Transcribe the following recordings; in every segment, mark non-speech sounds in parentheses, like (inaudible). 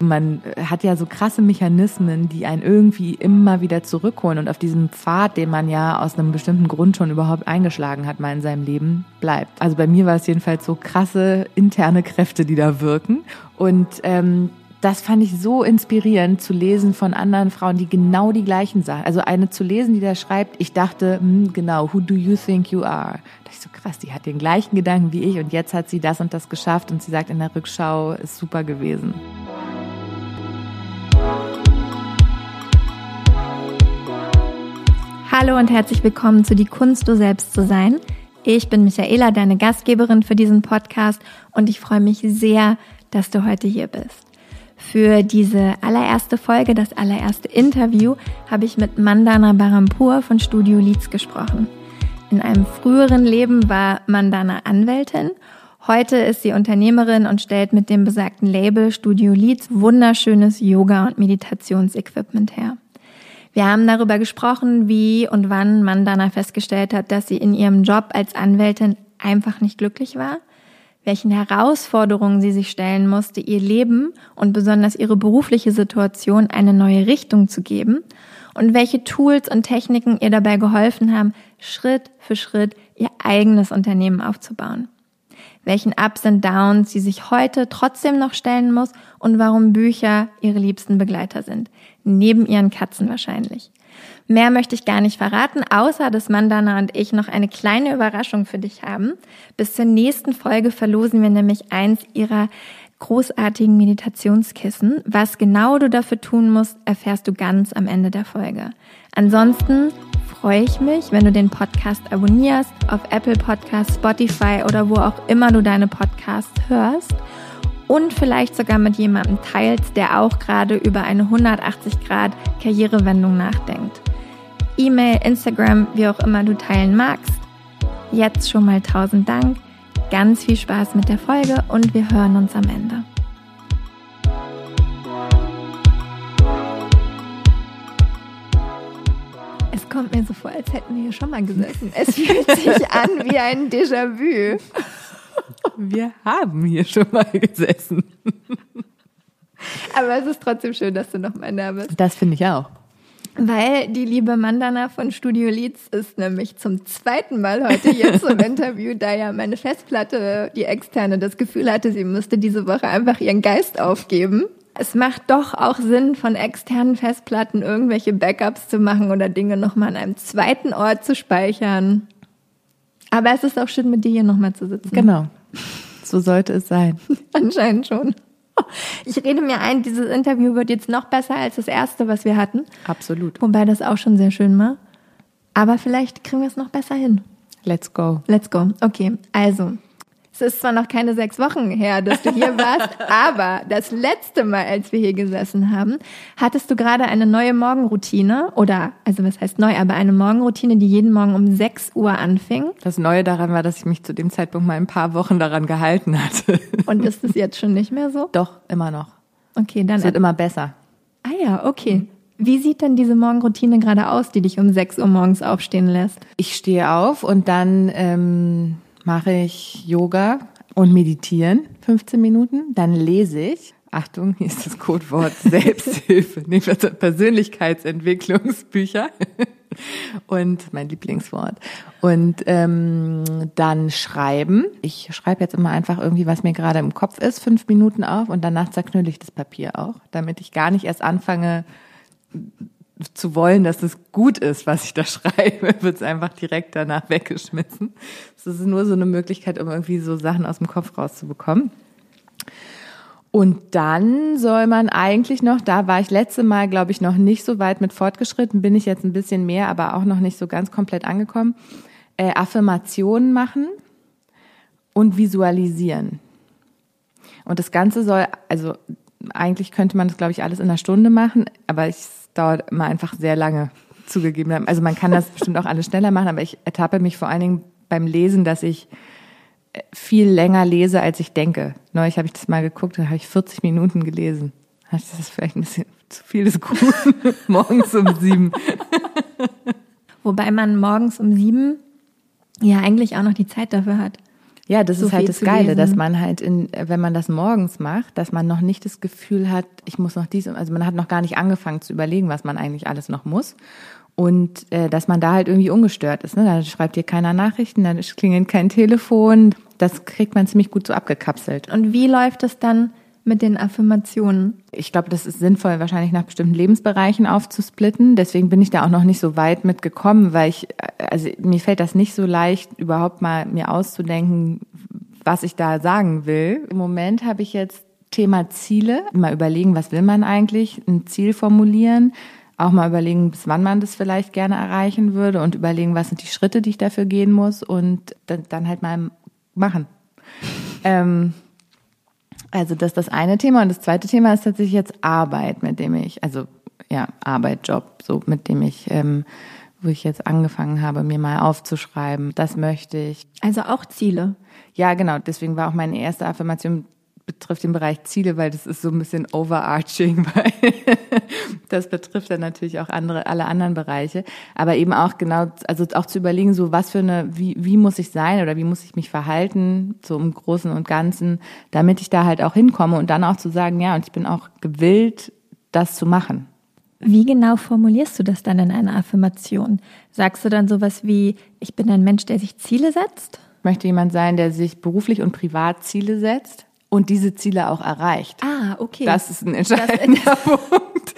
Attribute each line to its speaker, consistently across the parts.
Speaker 1: Man hat ja so krasse Mechanismen, die einen irgendwie immer wieder zurückholen und auf diesem Pfad, den man ja aus einem bestimmten Grund schon überhaupt eingeschlagen hat, mal in seinem Leben bleibt. Also bei mir war es jedenfalls so krasse interne Kräfte, die da wirken. Und ähm, das fand ich so inspirierend zu lesen von anderen Frauen, die genau die gleichen Sachen, also eine zu lesen, die da schreibt, ich dachte, hm, genau, who do you think you are? Da ich so krass, die hat den gleichen Gedanken wie ich und jetzt hat sie das und das geschafft und sie sagt in der Rückschau, ist super gewesen.
Speaker 2: Hallo und herzlich willkommen zu Die Kunst, du selbst zu sein. Ich bin Michaela, deine Gastgeberin für diesen Podcast und ich freue mich sehr, dass du heute hier bist. Für diese allererste Folge, das allererste Interview, habe ich mit Mandana Barampur von Studio Leeds gesprochen. In einem früheren Leben war Mandana Anwältin. Heute ist sie Unternehmerin und stellt mit dem besagten Label Studio Leeds wunderschönes Yoga- und Meditationsequipment her. Wir haben darüber gesprochen, wie und wann Mandana festgestellt hat, dass sie in ihrem Job als Anwältin einfach nicht glücklich war, welchen Herausforderungen sie sich stellen musste, ihr Leben und besonders ihre berufliche Situation eine neue Richtung zu geben und welche Tools und Techniken ihr dabei geholfen haben, Schritt für Schritt ihr eigenes Unternehmen aufzubauen welchen Ups und Downs sie sich heute trotzdem noch stellen muss und warum Bücher ihre liebsten Begleiter sind. Neben ihren Katzen wahrscheinlich. Mehr möchte ich gar nicht verraten, außer dass Mandana und ich noch eine kleine Überraschung für dich haben. Bis zur nächsten Folge verlosen wir nämlich eins ihrer großartigen Meditationskissen. Was genau du dafür tun musst, erfährst du ganz am Ende der Folge. Ansonsten freue ich mich, wenn du den Podcast abonnierst auf Apple Podcasts, Spotify oder wo auch immer du deine Podcasts hörst und vielleicht sogar mit jemandem teilst, der auch gerade über eine 180 Grad Karrierewendung nachdenkt. E-Mail, Instagram, wie auch immer du teilen magst. Jetzt schon mal tausend Dank, ganz viel Spaß mit der Folge und wir hören uns am Ende. kommt mir so vor, als hätten wir hier schon mal gesessen. Es fühlt sich an wie ein Déjà-vu.
Speaker 1: Wir haben hier schon mal gesessen.
Speaker 2: Aber es ist trotzdem schön, dass du noch mal da bist.
Speaker 1: Das finde ich auch.
Speaker 2: Weil die liebe Mandana von Studio Leeds ist nämlich zum zweiten Mal heute hier (laughs) zum Interview, da ja meine Festplatte, die externe, das Gefühl hatte, sie müsste diese Woche einfach ihren Geist aufgeben es macht doch auch Sinn, von externen Festplatten irgendwelche Backups zu machen oder Dinge nochmal an einem zweiten Ort zu speichern. Aber es ist auch schön, mit dir hier nochmal zu sitzen.
Speaker 1: Genau. So sollte es sein. (laughs)
Speaker 2: Anscheinend schon. Ich rede mir ein, dieses Interview wird jetzt noch besser als das erste, was wir hatten.
Speaker 1: Absolut.
Speaker 2: Wobei das auch schon sehr schön war. Aber vielleicht kriegen wir es noch besser hin.
Speaker 1: Let's go.
Speaker 2: Let's go. Okay, also es ist zwar noch keine sechs Wochen her, dass du hier warst, (laughs) aber das letzte Mal, als wir hier gesessen haben, hattest du gerade eine neue Morgenroutine oder, also was heißt neu, aber eine Morgenroutine, die jeden Morgen um sechs Uhr anfing.
Speaker 1: Das Neue daran war, dass ich mich zu dem Zeitpunkt mal ein paar Wochen daran gehalten hatte. (laughs)
Speaker 2: Und ist es jetzt schon nicht mehr so?
Speaker 1: Doch, immer noch.
Speaker 2: Okay, dann.
Speaker 1: Es wird immer besser.
Speaker 2: Ah ja, okay. Wie sieht denn diese Morgenroutine gerade aus, die dich um sechs Uhr morgens aufstehen lässt?
Speaker 1: Ich stehe auf und dann ähm, mache ich Yoga und meditieren, 15 Minuten. Dann lese ich. Achtung, hier ist das Codewort (laughs) Selbsthilfe, nee, Persönlichkeitsentwicklungsbücher und mein Lieblingswort. Und ähm, dann schreiben. Ich schreibe jetzt immer einfach irgendwie, was mir gerade im Kopf ist, fünf Minuten auf und danach zerknülle ich das Papier auch, damit ich gar nicht erst anfange, zu wollen, dass es gut ist, was ich da (laughs) schreibe, wird es einfach direkt danach weggeschmissen. Das ist nur so eine Möglichkeit, um irgendwie so Sachen aus dem Kopf rauszubekommen. Und dann soll man eigentlich noch, da war ich letzte Mal, glaube ich, noch nicht so weit mit fortgeschritten, bin ich jetzt ein bisschen mehr, aber auch noch nicht so ganz komplett angekommen, äh, Affirmationen machen und visualisieren. Und das Ganze soll, also eigentlich könnte man das, glaube ich, alles in einer Stunde machen, aber ich dauert immer einfach sehr lange zugegeben. Also man kann das (laughs) bestimmt auch alles schneller machen, aber ich ertappe mich vor allen Dingen beim Lesen, dass ich äh, viel länger lese, als ich denke. Neulich habe ich das mal geguckt, da habe ich 40 Minuten gelesen. Das ist vielleicht ein bisschen (laughs) zu viel des Guten. (laughs) morgens um sieben.
Speaker 2: Wobei man morgens um sieben ja eigentlich auch noch die Zeit dafür hat.
Speaker 1: Ja, das
Speaker 2: so
Speaker 1: ist halt das Geile,
Speaker 2: lesen.
Speaker 1: dass man halt in, wenn man das morgens macht, dass man noch nicht das Gefühl hat, ich muss noch dies, also man hat noch gar nicht angefangen zu überlegen, was man eigentlich alles noch muss. Und äh, dass man da halt irgendwie ungestört ist. Ne? Da schreibt dir keiner Nachrichten, da klingelt kein Telefon. Das kriegt man ziemlich gut so abgekapselt.
Speaker 2: Und wie läuft es dann mit den Affirmationen?
Speaker 1: Ich glaube, das ist sinnvoll, wahrscheinlich nach bestimmten Lebensbereichen aufzusplitten. Deswegen bin ich da auch noch nicht so weit mitgekommen, weil ich, also mir fällt das nicht so leicht, überhaupt mal mir auszudenken, was ich da sagen will. Im Moment habe ich jetzt Thema Ziele. Mal überlegen, was will man eigentlich? Ein Ziel formulieren. Auch mal überlegen, bis wann man das vielleicht gerne erreichen würde und überlegen, was sind die Schritte, die ich dafür gehen muss und dann, dann halt mal machen. Ähm, also das ist das eine Thema und das zweite Thema ist tatsächlich jetzt Arbeit, mit dem ich, also ja, Arbeit, Job, so mit dem ich, ähm, wo ich jetzt angefangen habe, mir mal aufzuschreiben, das möchte ich.
Speaker 2: Also auch Ziele.
Speaker 1: Ja, genau, deswegen war auch meine erste Affirmation betrifft den Bereich Ziele, weil das ist so ein bisschen overarching, (laughs) weil das betrifft dann natürlich auch andere, alle anderen Bereiche. Aber eben auch genau, also auch zu überlegen, so was für eine, wie, wie muss ich sein oder wie muss ich mich verhalten, so im Großen und Ganzen, damit ich da halt auch hinkomme und dann auch zu sagen, ja, und ich bin auch gewillt, das zu machen.
Speaker 2: Wie genau formulierst du das dann in einer Affirmation? Sagst du dann sowas wie, ich bin ein Mensch, der sich Ziele setzt?
Speaker 1: Ich möchte jemand sein, der sich beruflich und privat Ziele setzt und diese Ziele auch erreicht.
Speaker 2: Ah, okay.
Speaker 1: Das ist ein entscheidender (laughs) Punkt.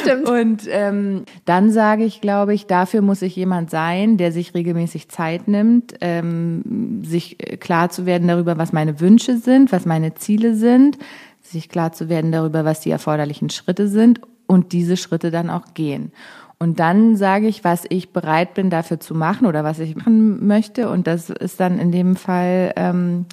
Speaker 2: Stimmt.
Speaker 1: Und ähm, dann sage ich, glaube ich, dafür muss ich jemand sein, der sich regelmäßig Zeit nimmt, ähm, sich klar zu werden darüber, was meine Wünsche sind, was meine Ziele sind, sich klar zu werden darüber, was die erforderlichen Schritte sind und diese Schritte dann auch gehen. Und dann sage ich, was ich bereit bin dafür zu machen oder was ich machen möchte. Und das ist dann in dem Fall, ähm,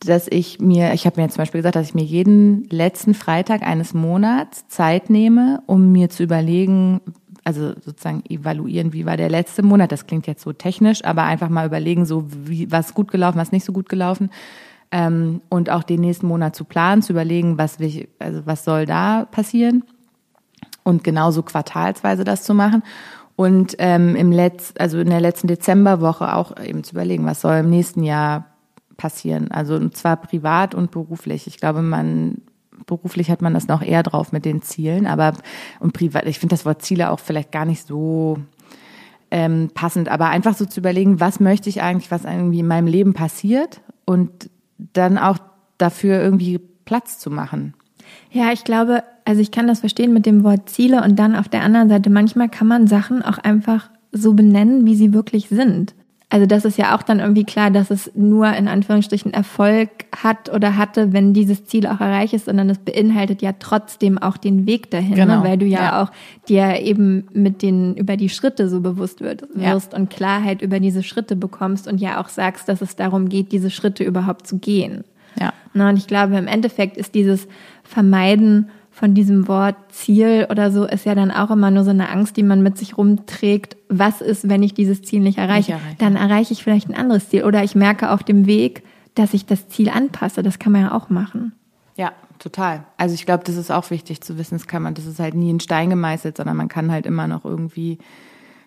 Speaker 1: dass ich mir, ich habe mir zum Beispiel gesagt, dass ich mir jeden letzten Freitag eines Monats Zeit nehme, um mir zu überlegen, also sozusagen evaluieren, wie war der letzte Monat. Das klingt jetzt so technisch, aber einfach mal überlegen, so wie was gut gelaufen, was nicht so gut gelaufen. Ähm, und auch den nächsten Monat zu planen, zu überlegen, was will also was soll da passieren und genauso quartalsweise das zu machen und ähm, im Letz, also in der letzten Dezemberwoche auch eben zu überlegen, was soll im nächsten Jahr passieren. Also und zwar privat und beruflich. Ich glaube, man beruflich hat man das noch eher drauf mit den Zielen, aber und privat. Ich finde das Wort Ziele auch vielleicht gar nicht so ähm, passend, aber einfach so zu überlegen, was möchte ich eigentlich, was irgendwie in meinem Leben passiert und dann auch dafür irgendwie Platz zu machen.
Speaker 2: Ja, ich glaube, also ich kann das verstehen mit dem Wort Ziele und dann auf der anderen Seite, manchmal kann man Sachen auch einfach so benennen, wie sie wirklich sind. Also das ist ja auch dann irgendwie klar, dass es nur in Anführungsstrichen Erfolg hat oder hatte, wenn dieses Ziel auch erreicht ist, sondern es beinhaltet ja trotzdem auch den Weg dahin,
Speaker 1: Genau.
Speaker 2: ne? weil du ja,
Speaker 1: Ja.
Speaker 2: auch dir eben mit den über die Schritte so bewusst wird,
Speaker 1: Ja.
Speaker 2: wirst und Klarheit über diese Schritte bekommst und ja auch sagst, dass es darum geht, diese Schritte überhaupt zu gehen.
Speaker 1: Ja.
Speaker 2: Na, und ich glaube, im Endeffekt ist dieses Vermeiden von diesem Wort Ziel oder so, ist ja dann auch immer nur so eine Angst, die man mit sich rumträgt. Was ist, wenn ich dieses Ziel nicht erreiche?
Speaker 1: Nicht erreiche.
Speaker 2: Dann erreiche ich vielleicht ein anderes Ziel. Oder ich merke auf dem Weg, dass ich das Ziel anpasse. Das kann man ja auch machen.
Speaker 1: Ja, total. Also ich glaube, das ist auch wichtig zu wissen. Das kann man, das ist halt nie in Stein gemeißelt, sondern man kann halt immer noch irgendwie,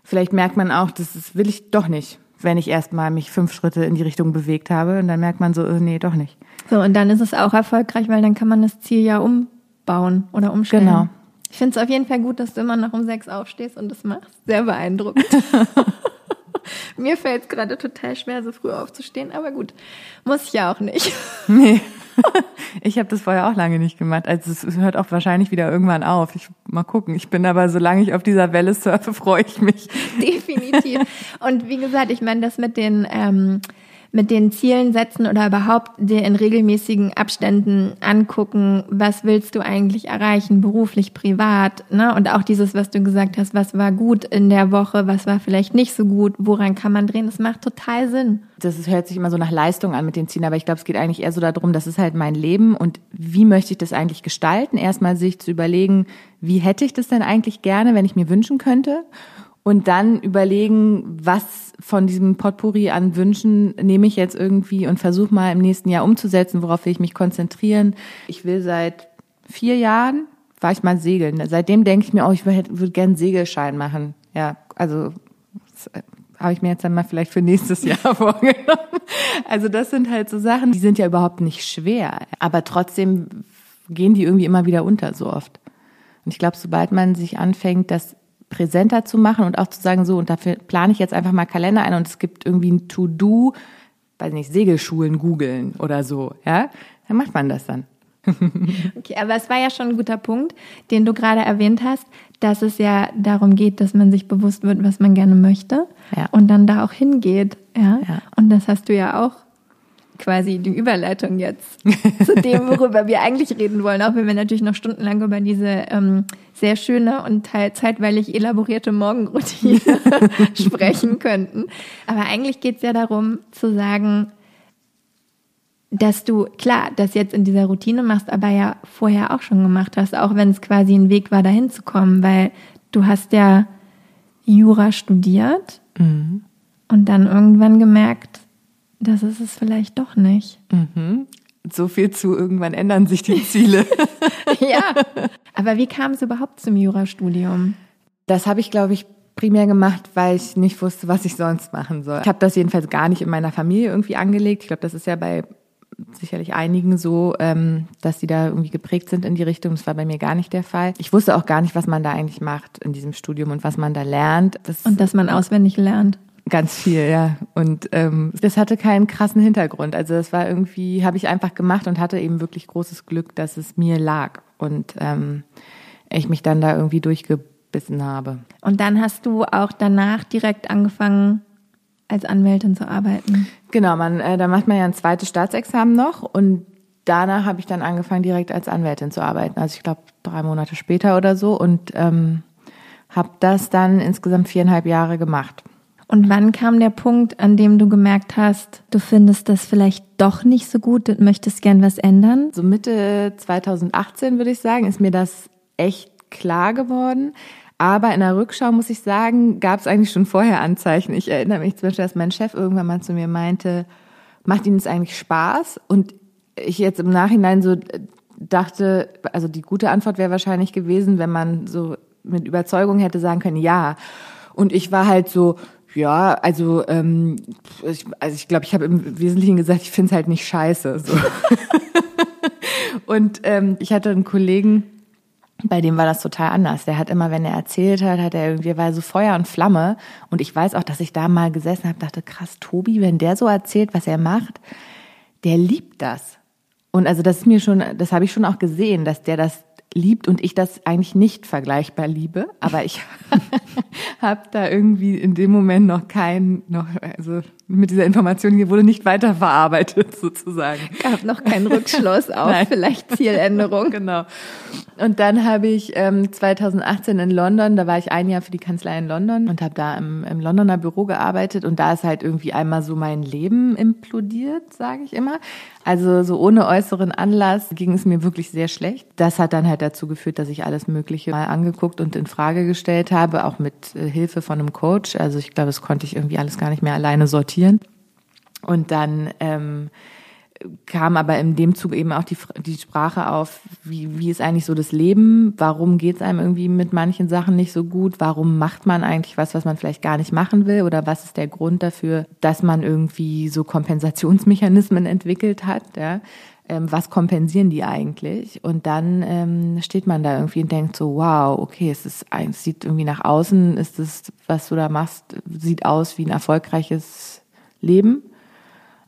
Speaker 1: vielleicht merkt man auch, das ist, will ich doch nicht, wenn ich erstmal mich fünf Schritte in die Richtung bewegt habe und dann merkt man so, äh, nee, doch nicht.
Speaker 2: So, und dann ist es auch erfolgreich, weil dann kann man das Ziel ja umbauen oder umstellen.
Speaker 1: Genau.
Speaker 2: Ich finde es auf jeden Fall gut, dass du immer noch um sechs aufstehst und das machst. Sehr beeindruckend. (laughs) Mir fällt es gerade total schwer, so früh aufzustehen, aber gut, muss ich ja auch nicht. (laughs)
Speaker 1: Nee. (laughs) ich habe das vorher auch lange nicht gemacht. Also es hört auch wahrscheinlich wieder irgendwann auf. Ich mal gucken. Ich bin aber, solange ich auf dieser Welle surfe, freue ich mich.
Speaker 2: Definitiv. Und wie gesagt, ich meine, das mit den ähm, mit den Zielen setzen oder überhaupt dir in regelmäßigen Abständen angucken, was willst du eigentlich erreichen, beruflich, privat, ne? Und auch dieses, was du gesagt hast, was war gut in der Woche, was war vielleicht nicht so gut, woran kann man drehen, das macht total Sinn.
Speaker 1: Das hört sich immer so nach Leistung an mit den Zielen, aber ich glaube, es geht eigentlich eher so darum, das ist halt mein Leben und wie möchte ich das eigentlich gestalten? Erstmal sich zu überlegen, wie hätte ich das denn eigentlich gerne, wenn ich mir wünschen könnte? Und dann überlegen, was von diesem Potpourri an Wünschen nehme ich jetzt irgendwie und versuche mal im nächsten Jahr umzusetzen, worauf will ich mich konzentrieren. Ich will seit vier Jahren, war ich mal segeln. Seitdem denke ich mir, oh, ich würde würd gerne Segelschein machen. Ja, also habe ich mir jetzt dann mal vielleicht für nächstes (laughs) Jahr vorgenommen. Also das sind halt so Sachen, die sind ja überhaupt nicht schwer, aber trotzdem gehen die irgendwie immer wieder unter so oft. Und ich glaube, sobald man sich anfängt, das präsenter zu machen und auch zu sagen, so, und dafür plane ich jetzt einfach mal Kalender ein und es gibt irgendwie ein To-Do, weiß nicht, Segelschulen googeln oder so, ja, dann macht man das dann. (laughs)
Speaker 2: okay, aber es war ja schon ein guter Punkt, den du gerade erwähnt hast, dass es ja darum geht, dass man sich bewusst wird, was man gerne möchte ja. und dann da auch hingeht. Ja? ja. Und das hast du ja auch quasi die Überleitung jetzt (laughs) zu dem, worüber wir eigentlich reden wollen, auch wenn wir natürlich noch stundenlang über diese ähm, sehr schöne und zeitweilig elaborierte Morgenroutine (laughs) sprechen könnten. Aber eigentlich geht es ja darum zu sagen, dass du, klar, das jetzt in dieser Routine machst, aber ja vorher auch schon gemacht hast, auch wenn es quasi ein Weg war, dahin zu kommen, weil du hast ja Jura studiert mhm. und dann irgendwann gemerkt, das ist es vielleicht doch nicht.
Speaker 1: Mhm. So viel zu irgendwann ändern sich die Ziele. (laughs)
Speaker 2: ja. Aber wie kam es überhaupt zum Jurastudium?
Speaker 1: Das habe ich, glaube ich, primär gemacht, weil ich nicht wusste, was ich sonst machen soll. Ich habe das jedenfalls gar nicht in meiner Familie irgendwie angelegt. Ich glaube, das ist ja bei sicherlich einigen so, ähm, dass sie da irgendwie geprägt sind in die Richtung. Das war bei mir gar nicht der Fall. Ich wusste auch gar nicht, was man da eigentlich macht in diesem Studium und was man da lernt.
Speaker 2: Das und dass man auswendig lernt.
Speaker 1: Ganz viel, ja. Und ähm, das hatte keinen krassen Hintergrund. Also das war irgendwie, habe ich einfach gemacht und hatte eben wirklich großes Glück, dass es mir lag und ähm, ich mich dann da irgendwie durchgebissen habe.
Speaker 2: Und dann hast du auch danach direkt angefangen, als Anwältin zu arbeiten.
Speaker 1: Genau, man, äh, da macht man ja ein zweites Staatsexamen noch und danach habe ich dann angefangen, direkt als Anwältin zu arbeiten. Also ich glaube drei Monate später oder so und ähm, habe das dann insgesamt viereinhalb Jahre gemacht.
Speaker 2: Und wann kam der Punkt, an dem du gemerkt hast, du findest das vielleicht doch nicht so gut und möchtest gern was ändern?
Speaker 1: So Mitte 2018 würde ich sagen, ist mir das echt klar geworden. Aber in der Rückschau muss ich sagen, gab es eigentlich schon vorher Anzeichen. Ich erinnere mich zum Beispiel, dass mein Chef irgendwann mal zu mir meinte, macht Ihnen das eigentlich Spaß? Und ich jetzt im Nachhinein so dachte, also die gute Antwort wäre wahrscheinlich gewesen, wenn man so mit Überzeugung hätte sagen können, ja. Und ich war halt so, ja, also, ähm, ich, also ich glaube, ich habe im Wesentlichen gesagt, ich finde es halt nicht scheiße. So. (laughs) und ähm, ich hatte einen Kollegen, bei dem war das total anders. Der hat immer, wenn er erzählt hat, hat er irgendwie war so Feuer und Flamme. Und ich weiß auch, dass ich da mal gesessen habe, dachte, krass, Tobi, wenn der so erzählt, was er macht, der liebt das. Und also das ist mir schon, das habe ich schon auch gesehen, dass der das liebt und ich das eigentlich nicht vergleichbar liebe, aber ich (laughs) habe da irgendwie in dem Moment noch kein, noch, also mit dieser Information hier wurde nicht weiterverarbeitet (laughs) sozusagen.
Speaker 2: Gab noch keinen Rückschluss (laughs) auf Nein. vielleicht Zieländerung.
Speaker 1: genau. Und dann habe ich ähm, 2018 in London, da war ich ein Jahr für die Kanzlei in London und habe da im, im Londoner Büro gearbeitet und da ist halt irgendwie einmal so mein Leben implodiert, sage ich immer. Also so ohne äußeren Anlass ging es mir wirklich sehr schlecht. Das hat dann halt dazu geführt, dass ich alles Mögliche mal angeguckt und in Frage gestellt habe, auch mit äh, Hilfe von einem Coach. Also ich glaube, das konnte ich irgendwie alles gar nicht mehr alleine sortieren. Und dann ähm, kam aber in dem Zug eben auch die, die Sprache auf, wie, wie ist eigentlich so das Leben? Warum geht es einem irgendwie mit manchen Sachen nicht so gut? Warum macht man eigentlich was, was man vielleicht gar nicht machen will? Oder was ist der Grund dafür, dass man irgendwie so Kompensationsmechanismen (laughs) entwickelt hat? Ja? Ähm, was kompensieren die eigentlich? Und dann ähm, steht man da irgendwie und denkt so, wow, okay, es ist, es sieht irgendwie nach außen, ist es, was du da machst, sieht aus wie ein erfolgreiches Leben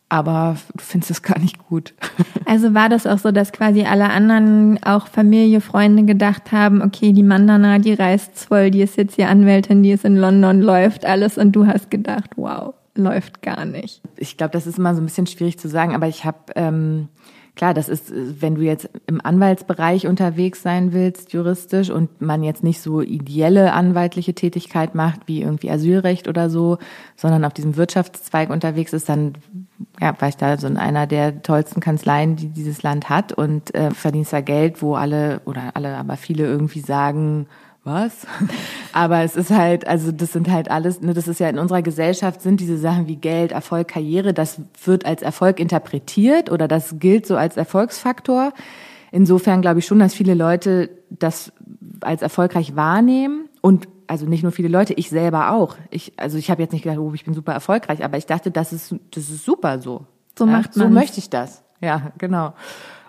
Speaker 1: aber du findest es gar nicht gut. (laughs)
Speaker 2: Also war das auch so, dass quasi alle anderen, auch Familie, Freunde gedacht haben, okay, die Mandana, die reist voll, die ist jetzt hier Anwältin, die ist in London, läuft alles und du hast gedacht, wow, läuft gar nicht.
Speaker 1: Ich glaube, das ist immer so ein bisschen schwierig zu sagen, aber ich habe ähm, Klar, das ist, wenn du jetzt im Anwaltsbereich unterwegs sein willst, juristisch, und man jetzt nicht so ideelle anwaltliche Tätigkeit macht, wie irgendwie Asylrecht oder so, sondern auf diesem Wirtschaftszweig unterwegs ist, dann ja, war ich da so in einer der tollsten Kanzleien, die dieses Land hat und äh, verdienst da Geld, wo alle, oder alle, aber viele irgendwie sagen, was? Aber es ist halt, also das sind halt alles, ne, das ist ja in unserer Gesellschaft sind diese Sachen wie Geld, Erfolg, Karriere, das wird als Erfolg interpretiert oder das gilt so als Erfolgsfaktor. Insofern glaube ich schon, dass viele Leute das als erfolgreich wahrnehmen Und also nicht nur viele Leute, ich selber auch. Ich, also ich habe jetzt nicht gedacht, oh, ich bin super erfolgreich, aber ich dachte, das ist, das ist super so.
Speaker 2: So macht man.
Speaker 1: So möchte ich das. Ja, genau.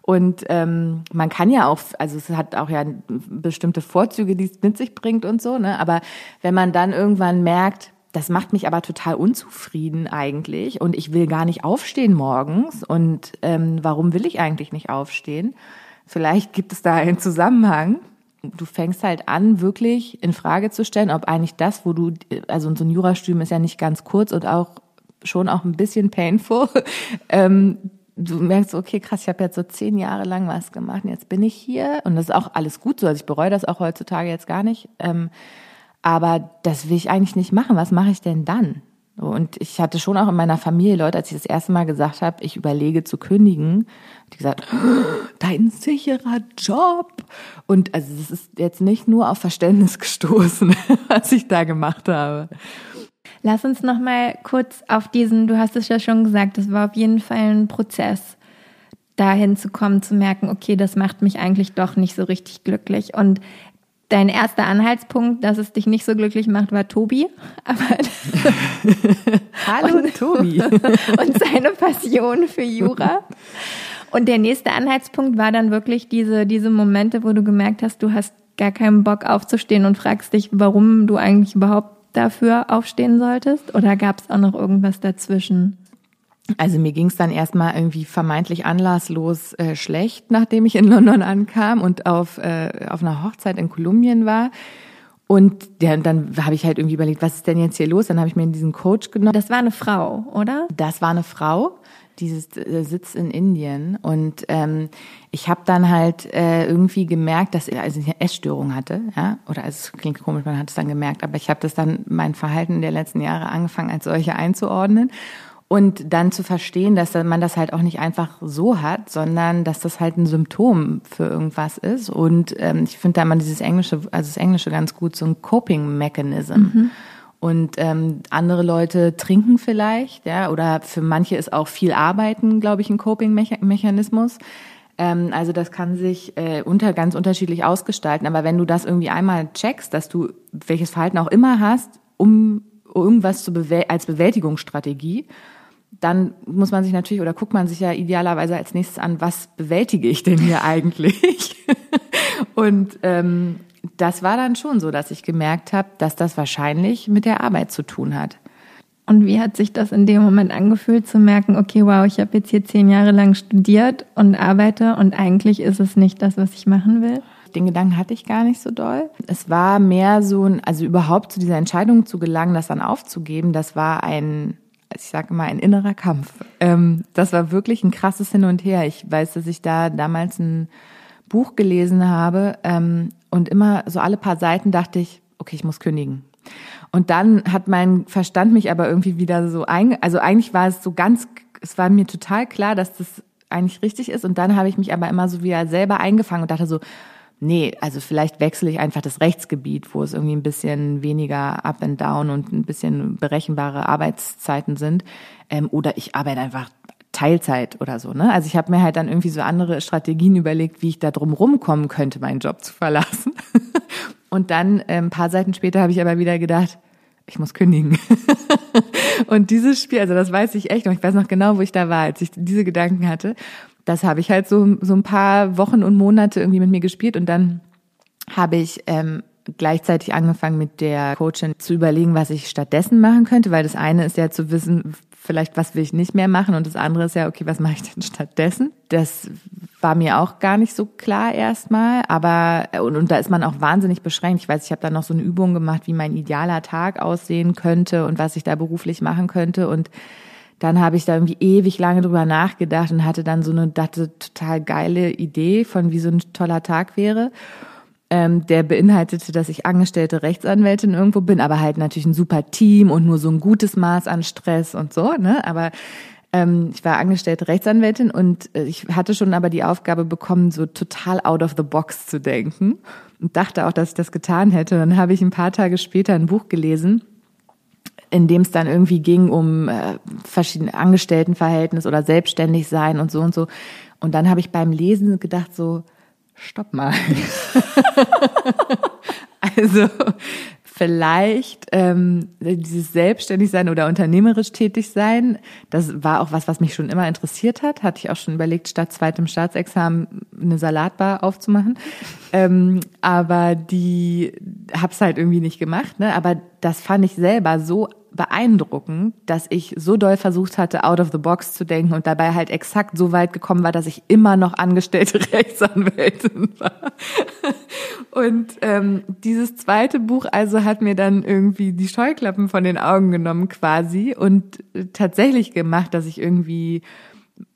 Speaker 1: Und ähm, man kann ja auch, also es hat auch ja bestimmte Vorzüge, die es mit sich bringt und so, ne? Aber wenn man dann irgendwann merkt, das macht mich aber total unzufrieden eigentlich und ich will gar nicht aufstehen morgens und ähm, warum will ich eigentlich nicht aufstehen? Vielleicht gibt es da einen Zusammenhang. Du fängst halt an, wirklich in Frage zu stellen, ob eigentlich das, wo du, also so ein Jurastudium ist ja nicht ganz kurz und auch schon auch ein bisschen painful. (laughs) ähm, du merkst, okay, krass, ich habe jetzt so zehn Jahre lang was gemacht und jetzt bin ich hier und das ist auch alles gut so. Also ich bereue das auch heutzutage jetzt gar nicht. Ähm, aber das will ich eigentlich nicht machen. Was mache ich denn dann? Und ich hatte schon auch in meiner Familie Leute, als ich das erste Mal gesagt habe, ich überlege zu kündigen, die gesagt, (gasps) dein sicherer Job. Und also es ist jetzt nicht nur auf Verständnis gestoßen, (laughs) was ich da gemacht habe.
Speaker 2: Lass uns noch mal kurz auf diesen, du hast es ja schon gesagt, das war auf jeden Fall ein Prozess, dahin zu kommen, zu merken, okay, das macht mich eigentlich doch nicht so richtig glücklich. Und Dein erster Anhaltspunkt, dass es dich nicht so glücklich macht, war Tobi. (laughs) Aber (laughs)
Speaker 1: Hallo und, Tobi. (laughs)
Speaker 2: und seine Passion für Jura. Und der nächste Anhaltspunkt war dann wirklich diese, diese Momente, wo du gemerkt hast, du hast gar keinen Bock aufzustehen und fragst dich, warum du eigentlich überhaupt dafür aufstehen solltest? Oder gab es auch noch irgendwas dazwischen?
Speaker 1: Also mir ging es dann erstmal irgendwie vermeintlich anlasslos äh, schlecht, nachdem ich in London ankam und auf, äh, auf einer Hochzeit in Kolumbien war. Und ja, dann habe ich halt irgendwie überlegt, was ist denn jetzt hier los? Dann habe ich mir diesen Coach genommen.
Speaker 2: Das war eine Frau, oder?
Speaker 1: Das war eine Frau, die äh, sitzt in Indien. Und ähm, ich habe dann halt äh, irgendwie gemerkt, dass ich also eine Essstörung hatte. Ja? Oder also es klingt komisch, man hat es dann gemerkt, aber ich habe das dann, mein Verhalten der letzten Jahre angefangen, als solche einzuordnen. Und dann zu verstehen, dass man das halt auch nicht einfach so hat, sondern dass das halt ein Symptom für irgendwas ist. Und ähm, ich finde da immer dieses Englische, also das Englische ganz gut, so ein Coping Mechanism. Mhm. Und ähm, andere Leute trinken vielleicht, ja, oder für manche ist auch viel Arbeiten, glaube ich, ein Coping-Mechanismus. Ähm, also das kann sich äh, unter ganz unterschiedlich ausgestalten. Aber wenn du das irgendwie einmal checkst, dass du welches Verhalten auch immer hast, um irgendwas zu bewäl als Bewältigungsstrategie, dann muss man sich natürlich oder guckt man sich ja idealerweise als nächstes an, was bewältige ich denn hier (laughs) eigentlich? und ähm, das war dann schon so, dass ich gemerkt habe, dass das wahrscheinlich mit der Arbeit zu tun hat.
Speaker 2: Und wie hat sich das in dem Moment angefühlt, zu merken, okay, wow, ich habe jetzt hier zehn Jahre lang studiert und arbeite und eigentlich ist es nicht das, was ich machen will?
Speaker 1: Den Gedanken hatte ich gar nicht so doll. Es war mehr so ein, also überhaupt zu dieser Entscheidung zu gelangen, das dann aufzugeben, das war ein ich sage immer, ein innerer Kampf. Ähm, das war wirklich ein krasses Hin und Her. Ich weiß, dass ich da damals ein Buch gelesen habe ähm, und immer so alle paar Seiten dachte ich, okay, ich muss kündigen. Und dann hat mein Verstand mich aber irgendwie wieder so ein, also eigentlich war es so ganz, es war mir total klar, dass das eigentlich richtig ist. Und dann habe ich mich aber immer so wieder selber eingefangen und dachte so, nee, also vielleicht wechsle ich einfach das Rechtsgebiet, wo es irgendwie ein bisschen weniger up and down und ein bisschen berechenbare Arbeitszeiten sind. Ähm, oder ich arbeite einfach Teilzeit oder so. Ne? Also ich habe mir halt dann irgendwie so andere Strategien überlegt, wie ich da drum rumkommen könnte, meinen Job zu verlassen. (laughs) und dann äh, ein paar Seiten später habe ich aber wieder gedacht, ich muss kündigen. (laughs) und dieses Spiel, also das weiß ich echt noch, ich weiß noch genau, wo ich da war, als ich diese Gedanken hatte das habe ich halt so, so ein paar Wochen und Monate irgendwie mit mir gespielt und dann habe ich ähm, gleichzeitig angefangen mit der Coachin zu überlegen, was ich stattdessen machen könnte, weil das eine ist ja zu wissen, vielleicht was will ich nicht mehr machen und das andere ist ja, okay, was mache ich denn stattdessen? Das war mir auch gar nicht so klar erstmal, aber und, und da ist man auch wahnsinnig beschränkt. Ich weiß, ich habe da noch so eine Übung gemacht, wie mein idealer Tag aussehen könnte und was ich da beruflich machen könnte und dann habe ich da irgendwie ewig lange drüber nachgedacht und hatte dann so eine dachte, total geile Idee von wie so ein toller Tag wäre. Ähm, der beinhaltete, dass ich angestellte Rechtsanwältin irgendwo bin, aber halt natürlich ein super Team und nur so ein gutes Maß an Stress und so, ne? Aber ähm, ich war angestellte Rechtsanwältin und äh, ich hatte schon aber die Aufgabe bekommen, so total out of the box zu denken und dachte auch, dass ich das getan hätte. Dann habe ich ein paar Tage später ein Buch gelesen in dem es dann irgendwie ging um äh, verschiedene Angestelltenverhältnis oder selbstständig sein und so und so. Und dann habe ich beim Lesen gedacht so, stopp mal. (laughs) also vielleicht ähm, dieses Selbstständigsein oder unternehmerisch tätig sein, das war auch was, was mich schon immer interessiert hat. Hatte ich auch schon überlegt, statt zweitem Staatsexamen eine Salatbar aufzumachen. Ähm, aber die hab's halt irgendwie nicht gemacht. Ne? Aber das fand ich selber so beeindruckend, dass ich so doll versucht hatte, out of the box zu denken und dabei halt exakt so weit gekommen war, dass ich immer noch angestellte (laughs) Rechtsanwältin war. Und ähm, dieses zweite Buch also hat mir dann irgendwie die Scheuklappen von den Augen genommen quasi und tatsächlich gemacht, dass ich irgendwie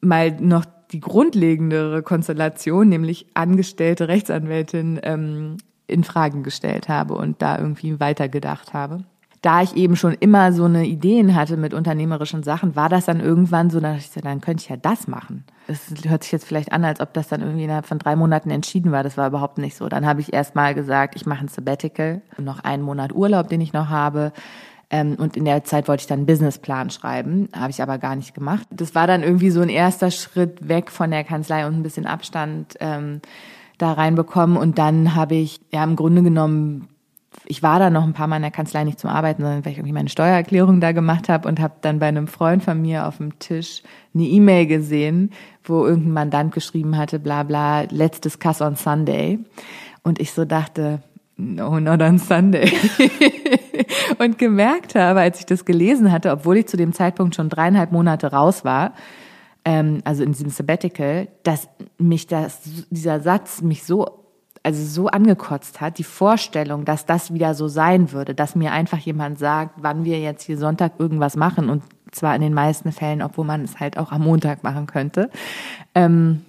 Speaker 1: mal noch die grundlegendere Konstellation, nämlich angestellte Rechtsanwältin, ähm, in Fragen gestellt habe und da irgendwie weitergedacht habe da ich eben schon immer so eine Ideen hatte mit unternehmerischen Sachen, war das dann irgendwann so, dass ich so, dann könnte ich ja das machen. Das hört sich jetzt vielleicht an, als ob das dann irgendwie innerhalb von drei Monaten entschieden war. Das war überhaupt nicht so. Dann habe ich erst mal gesagt, ich mache ein Sabbatical, noch einen Monat Urlaub, den ich noch habe. Ähm, und in der Zeit wollte ich dann einen Businessplan schreiben, habe ich aber gar nicht gemacht. Das war dann irgendwie so ein erster Schritt weg von der Kanzlei und ein bisschen Abstand ähm, da reinbekommen. Und dann habe ich ja im Grunde genommen ich war da noch ein paar Mal in der Kanzlei nicht zum Arbeiten, sondern weil ich irgendwie meine Steuererklärung da gemacht habe und habe dann bei einem Freund von mir auf dem Tisch eine E-Mail gesehen, wo irgendein Mandant geschrieben hatte, bla bla, let's discuss on Sunday. Und ich so dachte, no, not on Sunday. (laughs) und gemerkt habe, als ich das gelesen hatte, obwohl ich zu dem Zeitpunkt schon dreieinhalb Monate raus war, ähm, also in diesem Sabbatical, dass mich das, dieser Satz mich so also so angekotzt hat, die Vorstellung, dass das wieder so sein würde, dass mir einfach jemand sagt, wann wir jetzt hier Sonntag irgendwas machen und zwar in den meisten Fällen, obwohl man es halt auch am Montag machen könnte, ähm,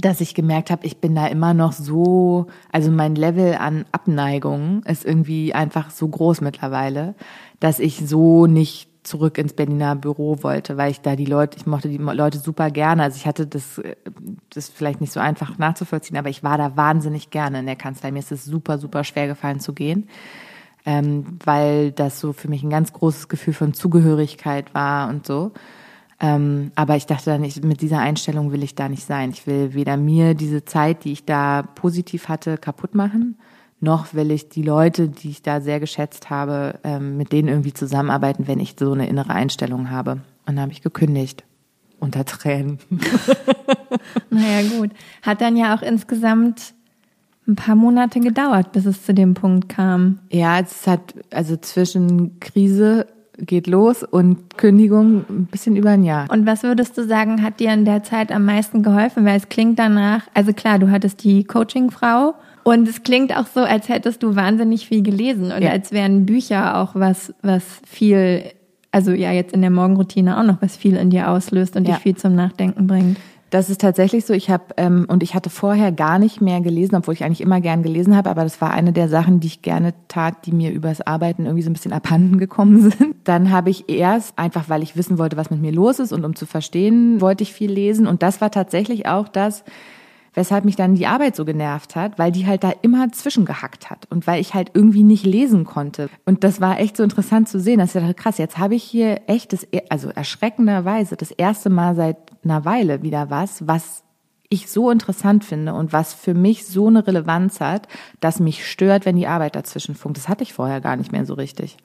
Speaker 1: dass ich gemerkt habe, ich bin da immer noch so, also mein Level an Abneigung ist irgendwie einfach so groß mittlerweile, dass ich so nicht zurück ins Berliner Büro wollte, weil ich da die Leute, ich mochte die Leute super gerne. Also ich hatte das, das vielleicht nicht so einfach nachzuvollziehen, aber ich war da wahnsinnig gerne in der Kanzlei. Mir ist es super, super schwer gefallen zu gehen, ähm, weil das so für mich ein ganz großes Gefühl von Zugehörigkeit war und so. Ähm, aber ich dachte dann, ich, mit dieser Einstellung will ich da nicht sein. Ich will weder mir diese Zeit, die ich da positiv hatte, kaputt machen noch will ich die Leute, die ich da sehr geschätzt habe, ähm, mit denen irgendwie zusammenarbeiten, wenn ich so eine innere Einstellung habe. Und dann habe ich gekündigt. Unter Tränen. (laughs)
Speaker 2: naja, gut. Hat dann ja auch insgesamt ein paar Monate gedauert, bis es zu dem Punkt kam.
Speaker 1: Ja, es hat also zwischen Krise geht los und Kündigung ein bisschen über ein Jahr.
Speaker 2: Und was würdest du sagen, hat dir in der Zeit am meisten geholfen? Weil es klingt danach, also klar, du hattest die Coachingfrau und es klingt auch so, als hättest du wahnsinnig viel gelesen und ja. als wären Bücher auch was, was viel, also ja, jetzt in der Morgenroutine auch noch was viel in dir auslöst und ja. dich viel zum Nachdenken bringt.
Speaker 1: Das ist tatsächlich so. Ich habe ähm, und ich hatte vorher gar nicht mehr gelesen, obwohl ich eigentlich immer gern gelesen habe. Aber das war eine der Sachen, die ich gerne tat, die mir übers Arbeiten irgendwie so ein bisschen abhanden gekommen (laughs) sind. Dann habe ich erst einfach, weil ich wissen wollte, was mit mir los ist und um zu verstehen, wollte ich viel lesen. Und das war tatsächlich auch das, weshalb mich dann die Arbeit so genervt hat, weil die halt da immer zwischengehackt hat und weil ich halt irgendwie nicht lesen konnte. Und das war echt so interessant zu sehen, dass ich dachte, krass, jetzt habe ich hier echt das, also erschreckenderweise das erste Mal seit einer Weile wieder was, was ich so interessant finde und was für mich so eine Relevanz hat, dass mich stört, wenn die Arbeit dazwischen funkt. Das hatte ich vorher gar nicht mehr so richtig,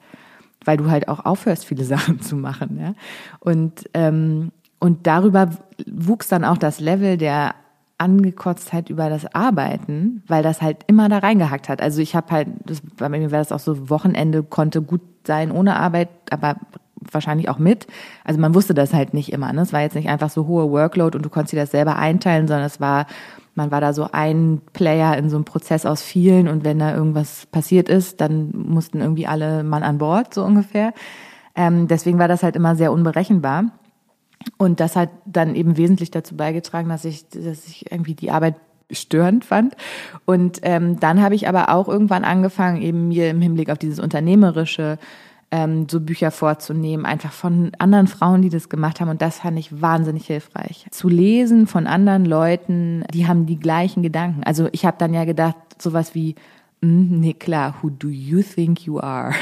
Speaker 1: weil du halt auch aufhörst, viele (laughs) Sachen zu machen. Ja? Und ähm, und darüber wuchs dann auch das Level der Angekotztheit über das Arbeiten, weil das halt immer da reingehackt hat. Also ich habe halt, das, bei mir war das auch so, Wochenende konnte gut sein ohne Arbeit, aber wahrscheinlich auch mit. Also man wusste das halt nicht immer. Ne? Es war jetzt nicht einfach so hohe Workload und du konntest dir das selber einteilen, sondern es war, man war da so ein Player in so einem Prozess aus vielen und wenn da irgendwas passiert ist, dann mussten irgendwie alle Mann an Bord, so ungefähr. Ähm, deswegen war das halt immer sehr unberechenbar. Und das hat dann eben wesentlich dazu beigetragen, dass ich, dass ich irgendwie die Arbeit störend fand. Und ähm, dann habe ich aber auch irgendwann angefangen, eben mir im Hinblick auf dieses Unternehmerische ähm, so Bücher vorzunehmen, einfach von anderen Frauen, die das gemacht haben. Und das fand ich wahnsinnig hilfreich. Zu lesen von anderen Leuten, die haben die gleichen Gedanken. Also ich habe dann ja gedacht, sowas wie nee, klar, who do you think you are?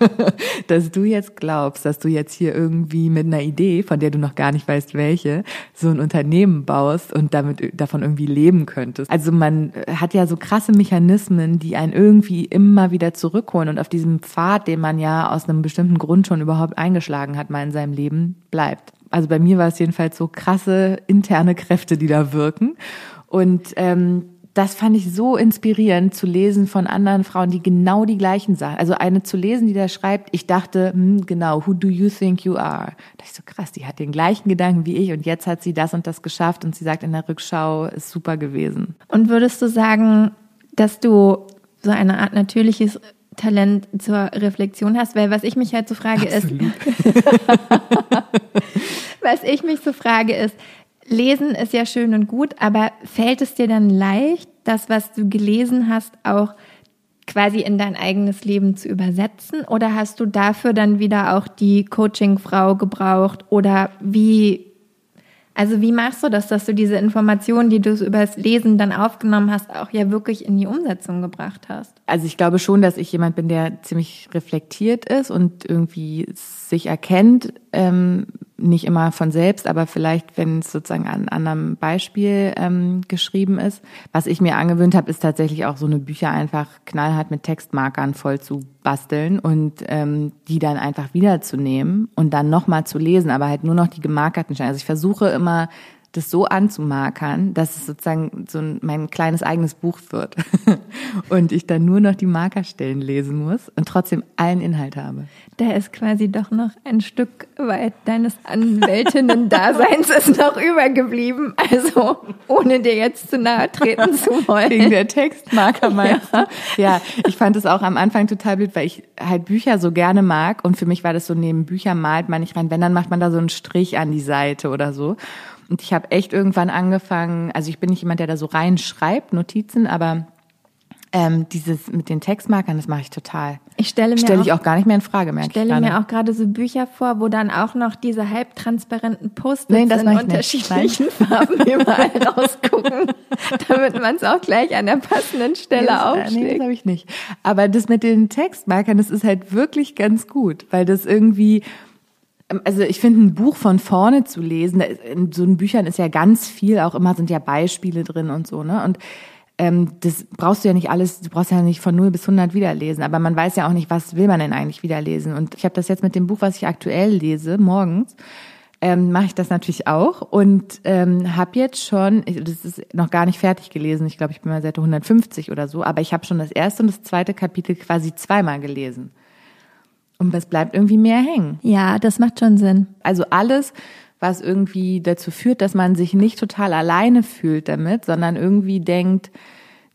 Speaker 1: (laughs) dass du jetzt glaubst, dass du jetzt hier irgendwie mit einer Idee, von der du noch gar nicht weißt, welche, so ein Unternehmen baust und damit davon irgendwie leben könntest. Also man hat ja so krasse Mechanismen, die einen irgendwie immer wieder zurückholen und auf diesem Pfad, den man ja aus einem bestimmten Grund schon überhaupt eingeschlagen hat, mal in seinem Leben bleibt. Also bei mir war es jedenfalls so krasse interne Kräfte, die da wirken. Und ähm, das fand ich so inspirierend zu lesen von anderen Frauen, die genau die gleichen Sachen. Also eine zu lesen, die da schreibt, ich dachte, hm, genau, who do you think you are? Da dachte ich so krass, die hat den gleichen Gedanken wie ich und jetzt hat sie das und das geschafft und sie sagt in der Rückschau, ist super gewesen.
Speaker 2: Und würdest du sagen, dass du so eine Art natürliches Talent zur Reflexion hast? Weil was ich mich halt so frage Absolut. ist, (laughs) was ich mich so frage ist, Lesen ist ja schön und gut, aber fällt es dir dann leicht, das, was du gelesen hast, auch quasi in dein eigenes Leben zu übersetzen? Oder hast du dafür dann wieder auch die Coachingfrau gebraucht? Oder wie, also wie machst du das, dass du diese Informationen, die du übers Lesen dann aufgenommen hast, auch ja wirklich in die Umsetzung gebracht hast?
Speaker 1: Also ich glaube schon, dass ich jemand bin, der ziemlich reflektiert ist und irgendwie sich erkennt, ähm, nicht immer von selbst, aber vielleicht, wenn es sozusagen an anderem Beispiel ähm, geschrieben ist. Was ich mir angewöhnt habe, ist tatsächlich auch so eine Bücher einfach knallhart mit Textmarkern voll zu basteln und ähm, die dann einfach wiederzunehmen und dann nochmal zu lesen, aber halt nur noch die gemarkerten Stellen. Also ich versuche immer das so anzumarkern, dass es sozusagen so ein, mein kleines eigenes Buch wird (laughs) und ich dann nur noch die Markerstellen lesen muss und trotzdem allen Inhalt habe.
Speaker 2: Da ist quasi doch noch ein Stück weit deines Anwältinnen-Daseins ist noch übergeblieben. Also ohne dir jetzt zu nahe treten zu (laughs) wollen.
Speaker 1: Wegen der Textmarker meinst ja. ja, ich fand es auch am Anfang total blöd, weil ich halt Bücher so gerne mag und für mich war das so neben Bücher malt man nicht rein. Wenn, dann macht man da so einen Strich an die Seite oder so. Und ich habe echt irgendwann angefangen, also ich bin nicht jemand, der da so reinschreibt, Notizen, aber ähm, dieses mit den Textmarkern, das mache ich total.
Speaker 2: Ich stelle mir
Speaker 1: stelle ich auch gar nicht mehr in Frage, merke
Speaker 2: ich stelle
Speaker 1: ich
Speaker 2: mir auch gerade so Bücher vor, wo dann auch noch diese halbtransparenten Post-its nee, in unterschiedlichen Farben (laughs) überall rausgucken, damit man es auch gleich an der passenden Stelle nee, aufschlägt. Nee,
Speaker 1: das habe ich nicht. Aber das mit den Textmarkern, das ist halt wirklich ganz gut, weil das irgendwie also ich finde, ein Buch von vorne zu lesen, in so einen Büchern ist ja ganz viel, auch immer sind ja Beispiele drin und so, ne? Und ähm, das brauchst du ja nicht alles, du brauchst ja nicht von 0 bis 100 wiederlesen, aber man weiß ja auch nicht, was will man denn eigentlich wiederlesen. Und ich habe das jetzt mit dem Buch, was ich aktuell lese, morgens, ähm, mache ich das natürlich auch und ähm, habe jetzt schon, das ist noch gar nicht fertig gelesen, ich glaube, ich bin mal Seite 150 oder so, aber ich habe schon das erste und das zweite Kapitel quasi zweimal gelesen. Und es bleibt irgendwie mehr hängen.
Speaker 2: Ja, das macht schon Sinn.
Speaker 1: Also alles, was irgendwie dazu führt, dass man sich nicht total alleine fühlt damit, sondern irgendwie denkt,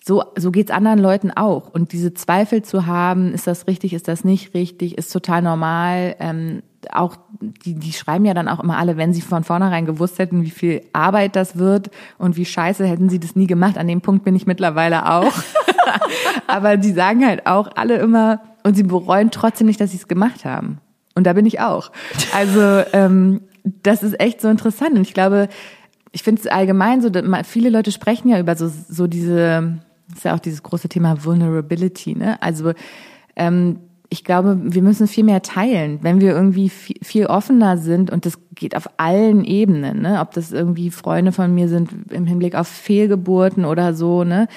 Speaker 1: so, so geht's anderen Leuten auch. Und diese Zweifel zu haben, ist das richtig, ist das nicht richtig, ist total normal. Ähm, auch die, die schreiben ja dann auch immer alle, wenn sie von vornherein gewusst hätten, wie viel Arbeit das wird und wie scheiße hätten sie das nie gemacht. An dem Punkt bin ich mittlerweile auch. (laughs) (laughs) Aber die sagen halt auch alle immer, und sie bereuen trotzdem nicht, dass sie es gemacht haben. Und da bin ich auch. Also ähm, das ist echt so interessant. Und ich glaube, ich finde es allgemein so, viele Leute sprechen ja über so, so diese, ist ja auch dieses große Thema Vulnerability, ne? Also ähm, ich glaube, wir müssen viel mehr teilen, wenn wir irgendwie viel, viel offener sind und das geht auf allen Ebenen, ne? Ob das irgendwie Freunde von mir sind im Hinblick auf Fehlgeburten oder so, ne?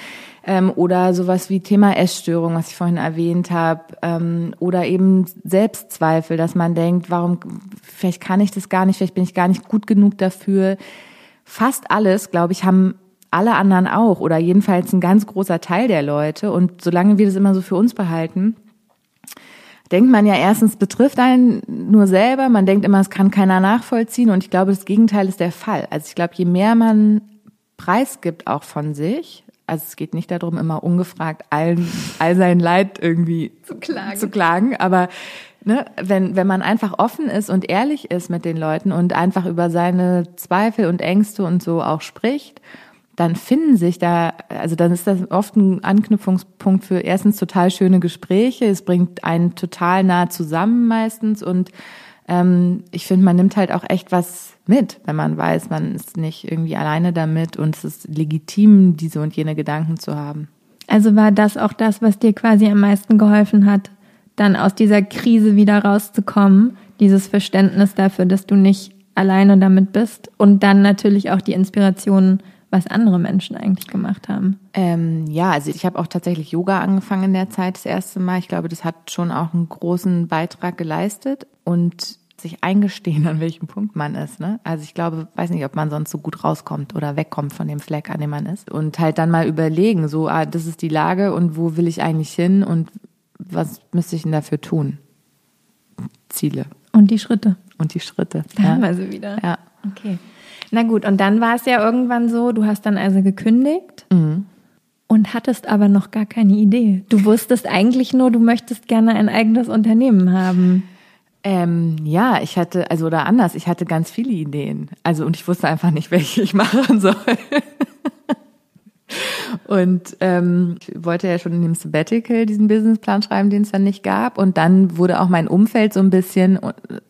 Speaker 1: Ähm, oder sowas wie Thema Essstörung, was ich vorhin erwähnt habe, ähm, oder eben Selbstzweifel, dass man denkt, warum, vielleicht kann ich das gar nicht, vielleicht bin ich gar nicht gut genug dafür. Fast alles, glaube ich, haben alle anderen auch oder jedenfalls ein ganz großer Teil der Leute. Und solange wir das immer so für uns behalten, denkt man ja erstens, betrifft einen nur selber, man denkt immer, es kann keiner nachvollziehen und ich glaube, das Gegenteil ist der Fall. Also ich glaube, je mehr man preisgibt auch von sich, also es geht nicht darum, immer ungefragt allen, all sein Leid irgendwie zu klagen, zu klagen. Aber ne, wenn, wenn man einfach offen ist und ehrlich ist mit den Leuten und einfach über seine Zweifel und Ängste und so auch spricht, dann finden sich da, also dann ist das oft ein Anknüpfungspunkt für erstens total schöne Gespräche, es bringt einen total nah zusammen meistens. Und ähm, ich finde, man nimmt halt auch echt was mit, wenn man weiß, man ist nicht irgendwie alleine damit und es ist legitim, diese und jene Gedanken zu haben.
Speaker 2: Also war das auch das, was dir quasi am meisten geholfen hat, dann aus dieser Krise wieder rauszukommen, dieses Verständnis dafür, dass du nicht alleine damit bist und dann natürlich auch die Inspiration, was andere Menschen eigentlich gemacht haben.
Speaker 1: Ähm, ja, also ich habe auch tatsächlich Yoga angefangen in der Zeit das erste Mal. Ich glaube, das hat schon auch einen großen Beitrag geleistet und sich eingestehen, an welchem Punkt man ist. Ne? Also ich glaube, weiß nicht, ob man sonst so gut rauskommt oder wegkommt von dem Fleck, an dem man ist. Und halt dann mal überlegen, so, ah, das ist die Lage und wo will ich eigentlich hin und was müsste ich denn dafür tun? Ziele.
Speaker 2: Und die Schritte.
Speaker 1: Und die Schritte. (laughs)
Speaker 2: Da ja. haben wir sie wieder.
Speaker 1: Ja.
Speaker 2: Okay. Na gut, und dann war es ja irgendwann so, du hast dann also gekündigt
Speaker 1: mhm.
Speaker 2: und hattest aber noch gar keine Idee. Du wusstest eigentlich nur, du möchtest gerne ein eigenes Unternehmen haben.
Speaker 1: Ähm, ja, ich hatte, also oder anders, ich hatte ganz viele Ideen. Also und ich wusste einfach nicht, (laughs) welche ich machen soll. Und ähm, ich wollte ja schon in dem Sabbatical diesen Businessplan schreiben, den es dann nicht gab. Und dann wurde auch mein Umfeld so ein bisschen,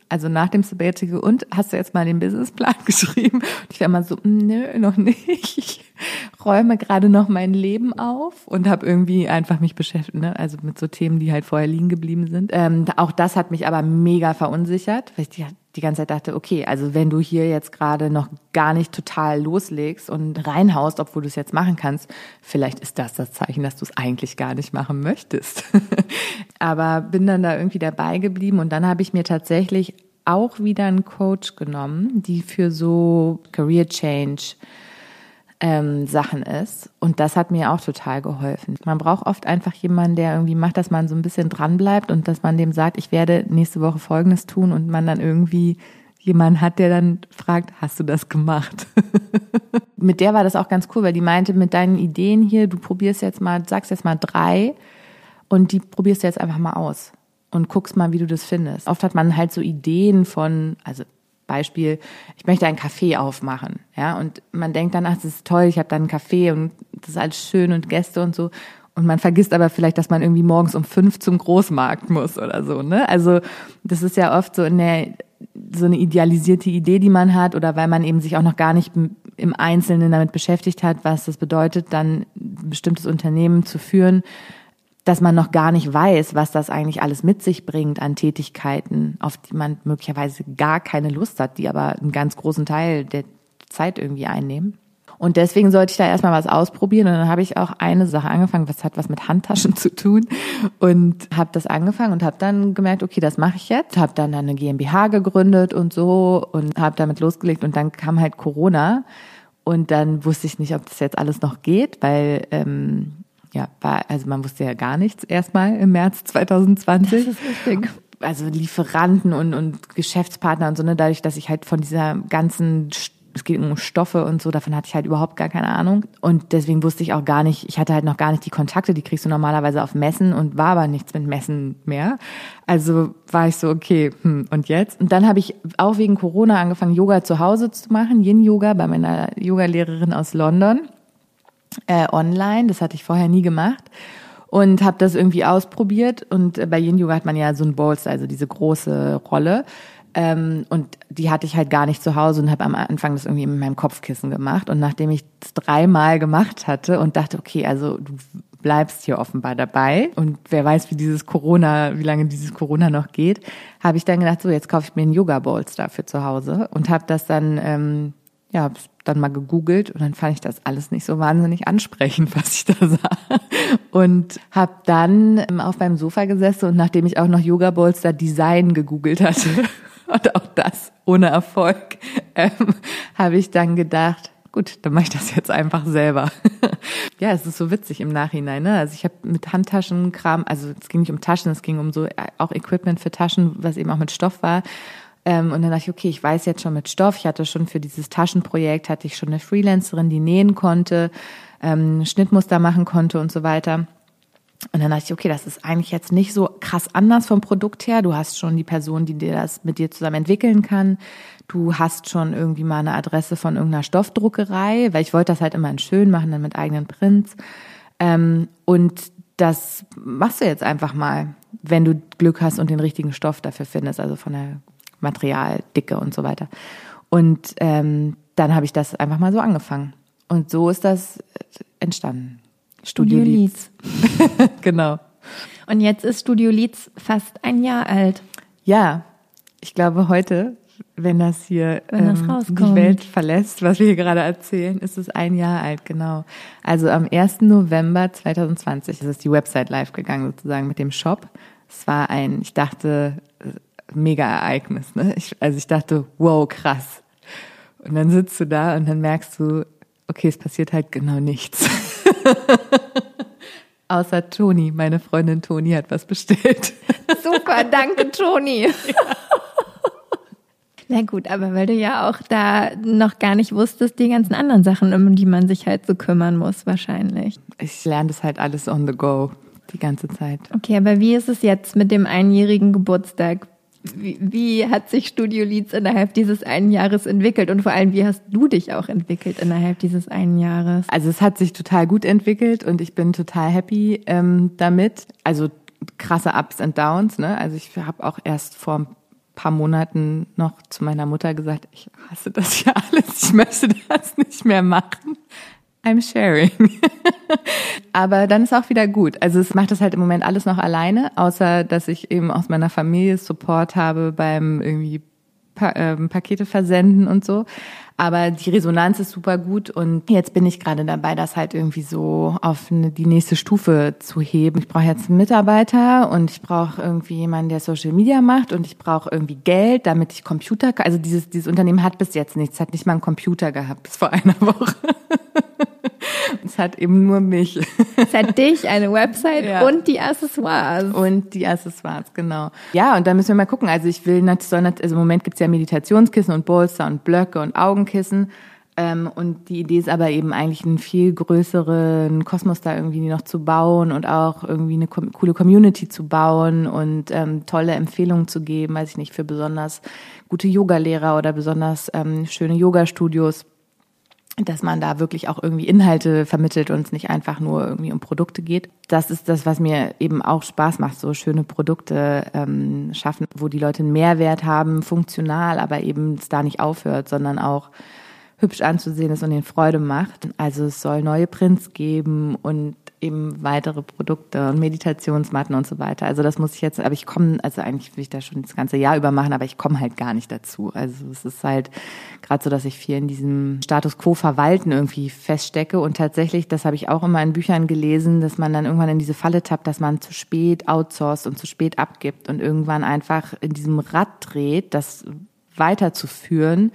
Speaker 1: also nach dem Sabbatical, und hast du jetzt mal den Businessplan (laughs) geschrieben? Und ich war immer so, nö, noch nicht. Räume gerade noch mein Leben auf und habe irgendwie einfach mich beschäftigt, ne? also mit so Themen, die halt vorher liegen geblieben sind. Ähm, auch das hat mich aber mega verunsichert, weil ich die die ganze Zeit dachte, okay, also wenn du hier jetzt gerade noch gar nicht total loslegst und reinhaust, obwohl du es jetzt machen kannst, vielleicht ist das das Zeichen, dass du es eigentlich gar nicht machen möchtest. (laughs) Aber bin dann da irgendwie dabei geblieben und dann habe ich mir tatsächlich auch wieder einen Coach genommen, die für so Career Change ähm, Sachen ist. Und das hat mir auch total geholfen. Man braucht oft einfach jemanden, der irgendwie macht, dass man so ein bisschen dran bleibt und dass man dem sagt, ich werde nächste Woche Folgendes tun und man dann irgendwie jemanden hat, der dann fragt, hast du das gemacht? (laughs) mit der war das auch ganz cool, weil die meinte, mit deinen Ideen hier, du probierst jetzt mal, sagst jetzt mal drei und die probierst du jetzt einfach mal aus und guckst mal, wie du das findest. Oft hat man halt so Ideen von, also Beispiel, ich möchte einen Café aufmachen, ja, und man denkt dann, ach, das ist toll, ich habe dann einen Café und das ist alles schön und Gäste und so. Und man vergisst aber vielleicht, dass man irgendwie morgens um fünf zum Großmarkt muss oder so, ne? Also das ist ja oft so eine so eine idealisierte Idee, die man hat, oder weil man eben sich auch noch gar nicht im Einzelnen damit beschäftigt hat, was das bedeutet, dann ein bestimmtes Unternehmen zu führen dass man noch gar nicht weiß, was das eigentlich alles mit sich bringt an Tätigkeiten, auf die man möglicherweise gar keine Lust hat, die aber einen ganz großen Teil der Zeit irgendwie einnehmen. Und deswegen sollte ich da erstmal was ausprobieren. Und dann habe ich auch eine Sache angefangen, was hat was mit Handtaschen zu tun. Und habe das angefangen und habe dann gemerkt, okay, das mache ich jetzt. Habe dann eine GmbH gegründet und so und habe damit losgelegt. Und dann kam halt Corona. Und dann wusste ich nicht, ob das jetzt alles noch geht, weil ähm, ja, war, also man wusste ja gar nichts erstmal im März 2020.
Speaker 2: Das ist richtig.
Speaker 1: Also Lieferanten und, und Geschäftspartner und so, ne, dadurch, dass ich halt von dieser ganzen es geht um Stoffe und so, davon hatte ich halt überhaupt gar keine Ahnung. Und deswegen wusste ich auch gar nicht, ich hatte halt noch gar nicht die Kontakte, die kriegst du normalerweise auf Messen und war aber nichts mit Messen mehr. Also war ich so, okay, hm, und jetzt? Und dann habe ich auch wegen Corona angefangen, Yoga zu Hause zu machen, Yin-Yoga bei meiner Yogalehrerin aus London äh, online. Das hatte ich vorher nie gemacht und habe das irgendwie ausprobiert. Und äh, bei Yin Yoga hat man ja so ein Bolster, also diese große Rolle. Ähm, und die hatte ich halt gar nicht zu Hause und habe am Anfang das irgendwie mit meinem Kopfkissen gemacht. Und nachdem ich es dreimal gemacht hatte und dachte, okay, also du bleibst hier offenbar dabei und wer weiß, wie dieses Corona, wie lange dieses Corona noch geht, habe ich dann gedacht, so jetzt kaufe ich mir einen Yoga Bolster für zu Hause und habe das dann ähm, ja, habe dann mal gegoogelt und dann fand ich das alles nicht so wahnsinnig ansprechend, (laughs) was ich da sah. Und habe dann ähm, auf meinem Sofa gesessen und nachdem ich auch noch Yoga Bolster Design gegoogelt hatte (laughs) und auch das ohne Erfolg, (laughs) ähm, habe ich dann gedacht, gut, dann mache ich das jetzt einfach selber. ja, es ist so witzig im Nachhinein. Ne? Also ich habe mit Handtaschenkram, also es ging nicht um Taschen, es ging um so äh, auch Equipment für Taschen, was eben auch mit Stoff war. Ähm, und dann dachte ich, okay, ich weiß jetzt schon mit Stoff. Ich hatte schon für dieses Taschenprojekt, hatte ich schon eine Freelancerin, die nähen konnte, ähm, Schnittmuster machen konnte und so weiter. Und dann dachte ich, okay, das ist eigentlich jetzt nicht so krass anders vom Produkt her. Du hast schon die Person, die dir das mit dir zusammen entwickeln kann. Du hast schon irgendwie mal eine Adresse von irgendeiner Stoffdruckerei, weil ich wollte das halt immer in schön machen, dann mit eigenen Prints. Ähm, und das machst du jetzt einfach mal, wenn du Glück hast und den richtigen Stoff dafür findest, also von der Material, Dicke und so weiter. Und ähm, dann habe ich das einfach mal so angefangen. Und so ist das entstanden.
Speaker 2: Studio, Studio Leeds. (laughs)
Speaker 1: genau.
Speaker 2: Und jetzt ist Studio Leeds fast ein Jahr alt.
Speaker 1: Ja, ich glaube heute, wenn das hier wenn das ähm, die Welt verlässt, was wir hier gerade erzählen, ist es ein Jahr alt, genau. Also am 1. November 2020 ist die Website live gegangen, sozusagen mit dem Shop. Es war ein, ich dachte, mega Ereignis. Ne? Ich, also ich dachte, wow, krass. Und dann sitzt du da und dann merkst du, okay, es passiert halt genau nichts. (laughs) Außer Toni, meine Freundin Toni hat was bestellt. (laughs)
Speaker 2: Super, danke Toni. (laughs) Ja. Na gut, aber weil du ja auch da noch gar nicht wusstest, die ganzen anderen Sachen, um die man sich halt so kümmern muss, wahrscheinlich.
Speaker 1: Ich lerne das halt alles on the go, die ganze Zeit.
Speaker 2: Okay, aber wie ist es jetzt mit dem einjährigen Geburtstag? Wie, wie hat sich Studio Leads innerhalb dieses einen Jahres entwickelt und vor allem, wie hast du dich auch entwickelt innerhalb dieses einen Jahres?
Speaker 1: Also es hat sich total gut entwickelt und ich bin total happy ähm, damit. Also krasse Ups und Downs. Ne? Also ich habe auch erst vor paar Monaten noch zu meiner Mutter gesagt, ich hasse das hier (laughs) alles, ich möchte das nicht mehr machen. I'm sharing. (laughs) Aber dann ist auch wieder gut. Also es macht das halt im Moment alles noch alleine, außer dass ich eben aus meiner Familie Support habe beim irgendwie pa ähm, Pakete versenden und so. Aber die Resonanz ist super gut und jetzt bin ich gerade dabei, das halt irgendwie so auf eine, die nächste Stufe zu heben. Ich brauche jetzt einen Mitarbeiter und ich brauche irgendwie jemanden, der Social Media macht und ich brauche irgendwie Geld, damit ich Computer, also dieses, dieses Unternehmen hat bis jetzt nichts, hat nicht mal einen Computer gehabt bis vor einer (laughs) Woche. Es hat eben nur mich.
Speaker 2: Es hat dich, eine Website (laughs) ja. und die Accessoires.
Speaker 1: Und die Accessoires, genau. Ja, und da müssen wir mal gucken. Also ich will natürlich, also im Moment gibt's ja Meditationskissen und Bolster und Blöcke und Augenkissen. Ähm, und die Idee ist aber eben eigentlich einen viel größeren Kosmos da irgendwie noch zu bauen und auch irgendwie eine coole Community zu bauen und ähm, tolle Empfehlungen zu geben, weiß ich nicht, für besonders gute Yogalehrer oder besonders ähm, schöne Yoga-Studios dass man da wirklich auch irgendwie Inhalte vermittelt und es nicht einfach nur irgendwie um Produkte geht. Das ist das, was mir eben auch Spaß macht, so schöne Produkte ähm, schaffen, wo die Leute einen Mehrwert haben, funktional, aber eben es da nicht aufhört, sondern auch hübsch anzusehen ist und ihnen Freude macht. Also es soll neue Prints geben und eben weitere Produkte und Meditationsmatten und so weiter. Also das muss ich jetzt, aber ich komme, also eigentlich will ich das schon das ganze Jahr über machen, aber ich komme halt gar nicht dazu. Also es ist halt gerade so, dass ich viel in diesem Status quo verwalten irgendwie feststecke und tatsächlich, das habe ich auch immer in Büchern gelesen, dass man dann irgendwann in diese Falle tappt, dass man zu spät outsourced und zu spät abgibt und irgendwann einfach in diesem Rad dreht, das weiterzuführen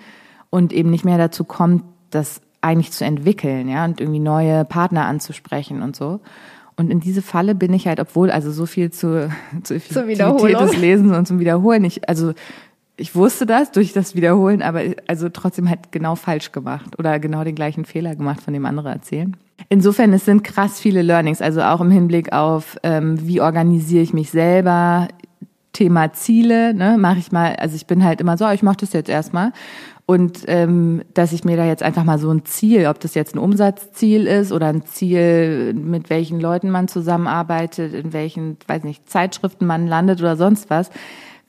Speaker 1: und eben nicht mehr dazu kommt, das eigentlich zu entwickeln, ja, und irgendwie neue Partner anzusprechen und so. Und in diese Falle bin ich halt, obwohl also so viel zu, (laughs) zu Effektivität des Lesens und zum Wiederholen, ich, also ich wusste das durch das Wiederholen, aber also trotzdem halt genau falsch gemacht oder genau den gleichen Fehler gemacht, von dem andere erzählen. Insofern, es sind krass viele Learnings, also auch im Hinblick auf, ähm, wie organisiere ich mich selber, Thema Ziele, ne, mache ich mal, also ich bin halt immer so, ich mache das jetzt erstmal und ähm, dass ich mir da jetzt einfach mal so ein Ziel, ob das jetzt ein Umsatzziel ist oder ein Ziel, mit welchen Leuten man zusammenarbeitet, in welchen, weiß nicht, Zeitschriften man landet oder sonst was,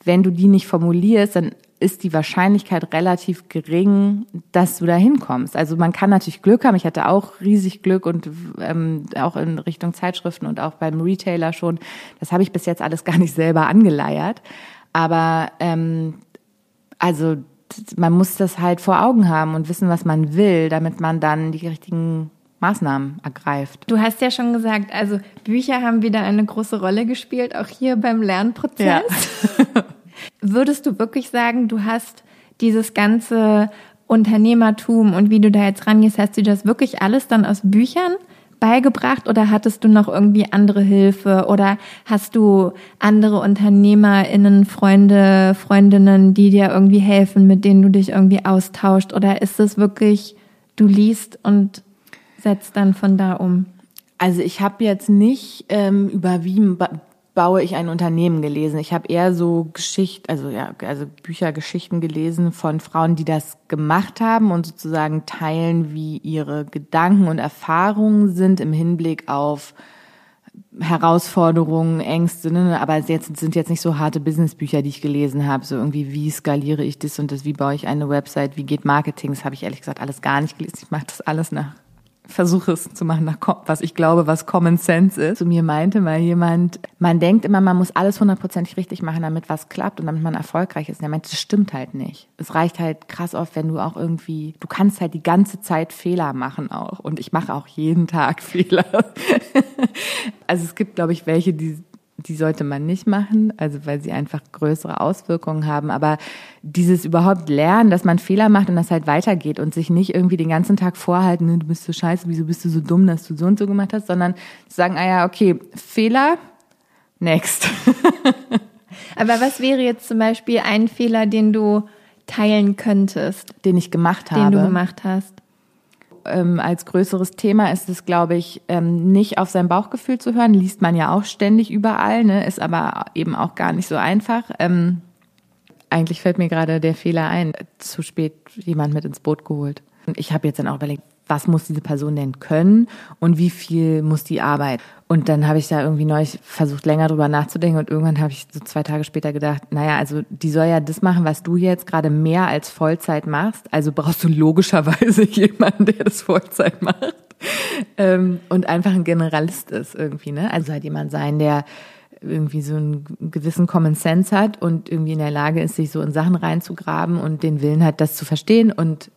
Speaker 1: wenn du die nicht formulierst, dann ist die Wahrscheinlichkeit relativ gering, dass du da hinkommst. Also man kann natürlich Glück haben. Ich hatte auch riesig Glück und ähm, auch in Richtung Zeitschriften und auch beim Retailer schon. Das habe ich bis jetzt alles (laughs) gar nicht selber angeleiert. Aber ähm, also man muss das halt vor Augen haben und wissen, was man will, damit man dann die richtigen Maßnahmen ergreift.
Speaker 2: Du hast ja schon gesagt, also Bücher haben wieder eine große Rolle gespielt, auch hier beim Lernprozess. Ja. (laughs) Würdest du wirklich sagen, du hast dieses ganze Unternehmertum und wie du da jetzt rangehst, hast du das wirklich alles dann aus Büchern beigebracht oder hattest du noch irgendwie andere Hilfe oder hast du andere UnternehmerInnen, Freunde, Freundinnen, die dir irgendwie helfen, mit denen du dich irgendwie austauscht oder ist es wirklich, du liest und setzt dann von da um?
Speaker 1: Also ich habe jetzt nicht ähm, über baue ich ein Unternehmen gelesen. Ich habe eher so Geschichten, also ja, also Bücher, Geschichten gelesen von Frauen, die das gemacht haben und sozusagen teilen, wie ihre Gedanken und Erfahrungen sind im Hinblick auf Herausforderungen, Ängste, ne? aber jetzt sind jetzt nicht so harte Businessbücher, die ich gelesen habe, so irgendwie wie skaliere ich das und das, wie baue ich eine Website, wie geht Marketing, das habe ich ehrlich gesagt alles gar nicht gelesen. Ich mache das alles nach versuche es zu machen nach was ich glaube, was Common Sense ist. Zu mir meinte mal jemand, man denkt immer, man muss alles hundertprozentig richtig machen, damit was klappt und damit man erfolgreich ist. Und er meinte, das stimmt halt nicht. Es reicht halt krass oft, wenn du auch irgendwie, du kannst halt die ganze Zeit Fehler machen auch. Und ich mache auch jeden Tag (laughs) Fehler. also es gibt, glaube ich, welche, die die sollte man nicht machen, also weil sie einfach größere Auswirkungen haben. Aber dieses überhaupt lernen, dass man Fehler macht und das halt weitergeht und sich nicht irgendwie den ganzen Tag vorhalten, ne, du bist so scheiße, wieso bist du so dumm, dass du so und so gemacht hast, sondern sagen, ah ja, okay, Fehler, next. (laughs)
Speaker 2: Aber was wäre jetzt zum Beispiel ein Fehler, den du teilen könntest?
Speaker 1: Den ich gemacht habe.
Speaker 2: Den du gemacht hast
Speaker 1: ähm, als größeres Thema ist es, glaube ich, ähm, nicht auf sein Bauchgefühl zu hören. Liest man ja auch ständig überall, ne? ist aber eben auch gar nicht so einfach. Ähm, eigentlich fällt mir gerade der Fehler ein, zu spät jemand mit ins Boot geholt. Ich habe jetzt dann auch überlegt, was muss diese Person denn können und wie viel muss die arbeiten. Und dann habe ich da irgendwie neu versucht, länger drüber nachzudenken und irgendwann habe ich so zwei Tage später gedacht, naja, also die soll ja das machen, was du jetzt gerade mehr als Vollzeit machst. Also brauchst du logischerweise (laughs) jemanden, der das Vollzeit macht. Ähm, und einfach ein Generalist ist irgendwie, ne? Also halt jemand sein, der irgendwie so einen gewissen Common Sense hat und irgendwie in der Lage ist, sich so in Sachen reinzugraben und den Willen hat, das zu verstehen und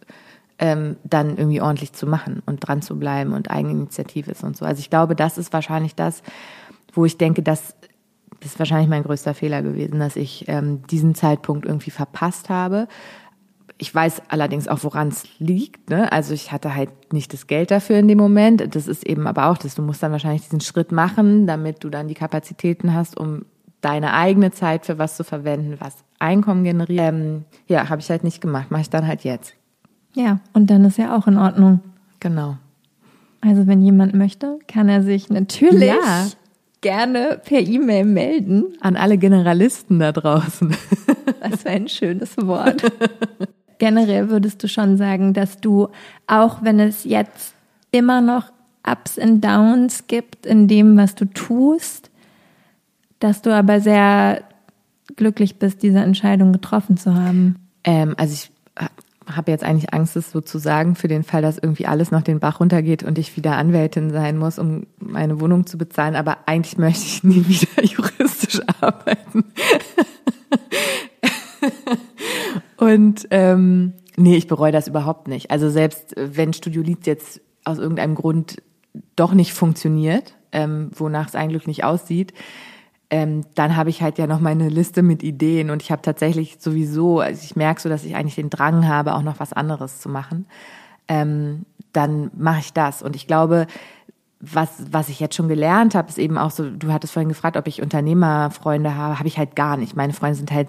Speaker 1: ähm, dann irgendwie ordentlich zu machen und dran zu bleiben und Eigeninitiativ ist und so. Also ich glaube, das ist wahrscheinlich das, wo ich denke, dass das ist wahrscheinlich mein größter Fehler gewesen, dass ich ähm, diesen Zeitpunkt irgendwie verpasst habe. Ich weiß allerdings auch, woran es liegt. Ne? Also ich hatte halt nicht das Geld dafür in dem Moment. Das ist eben aber auch, dass du musst dann wahrscheinlich diesen Schritt machen, damit du dann die Kapazitäten hast, um deine eigene Zeit für was zu verwenden, was Einkommen generiert. Ähm, ja, habe ich halt nicht gemacht. Mache ich dann halt jetzt.
Speaker 2: Ja, und dann ist ja auch in Ordnung.
Speaker 1: Genau.
Speaker 2: Also wenn jemand möchte, kann er sich natürlich ja. gerne per E-Mail melden.
Speaker 1: An alle Generalisten da draußen. (laughs)
Speaker 2: Das wäre ein schönes Wort. Generell würdest du schon sagen, dass du, auch wenn es jetzt immer noch Ups und Downs gibt in dem, was du tust, dass du aber sehr glücklich bist, diese Entscheidung getroffen zu haben.
Speaker 1: Ähm, also ich habe jetzt eigentlich Angst, es so zu sagen, für den Fall, dass irgendwie alles noch den Bach runtergeht und ich wieder Anwältin sein muss, um meine Wohnung zu bezahlen. Aber eigentlich möchte ich nie (laughs) wieder juristisch arbeiten. (laughs) und ähm, nee, ich bereue das überhaupt nicht. Also selbst wenn Studio Lied jetzt aus irgendeinem Grund doch nicht funktioniert, ähm, wonach es eigentlich nicht aussieht, ähm, dann habe ich halt ja noch meine Liste mit Ideen und ich habe tatsächlich sowieso, also ich merke so, dass ich eigentlich den Drang habe, auch noch was anderes zu machen. Ähm, dann mache ich das. Und ich glaube, was, was ich jetzt schon gelernt habe, ist eben auch so, du hattest vorhin gefragt, ob ich Unternehmerfreunde habe, habe ich halt gar nicht. Meine Freunde sind halt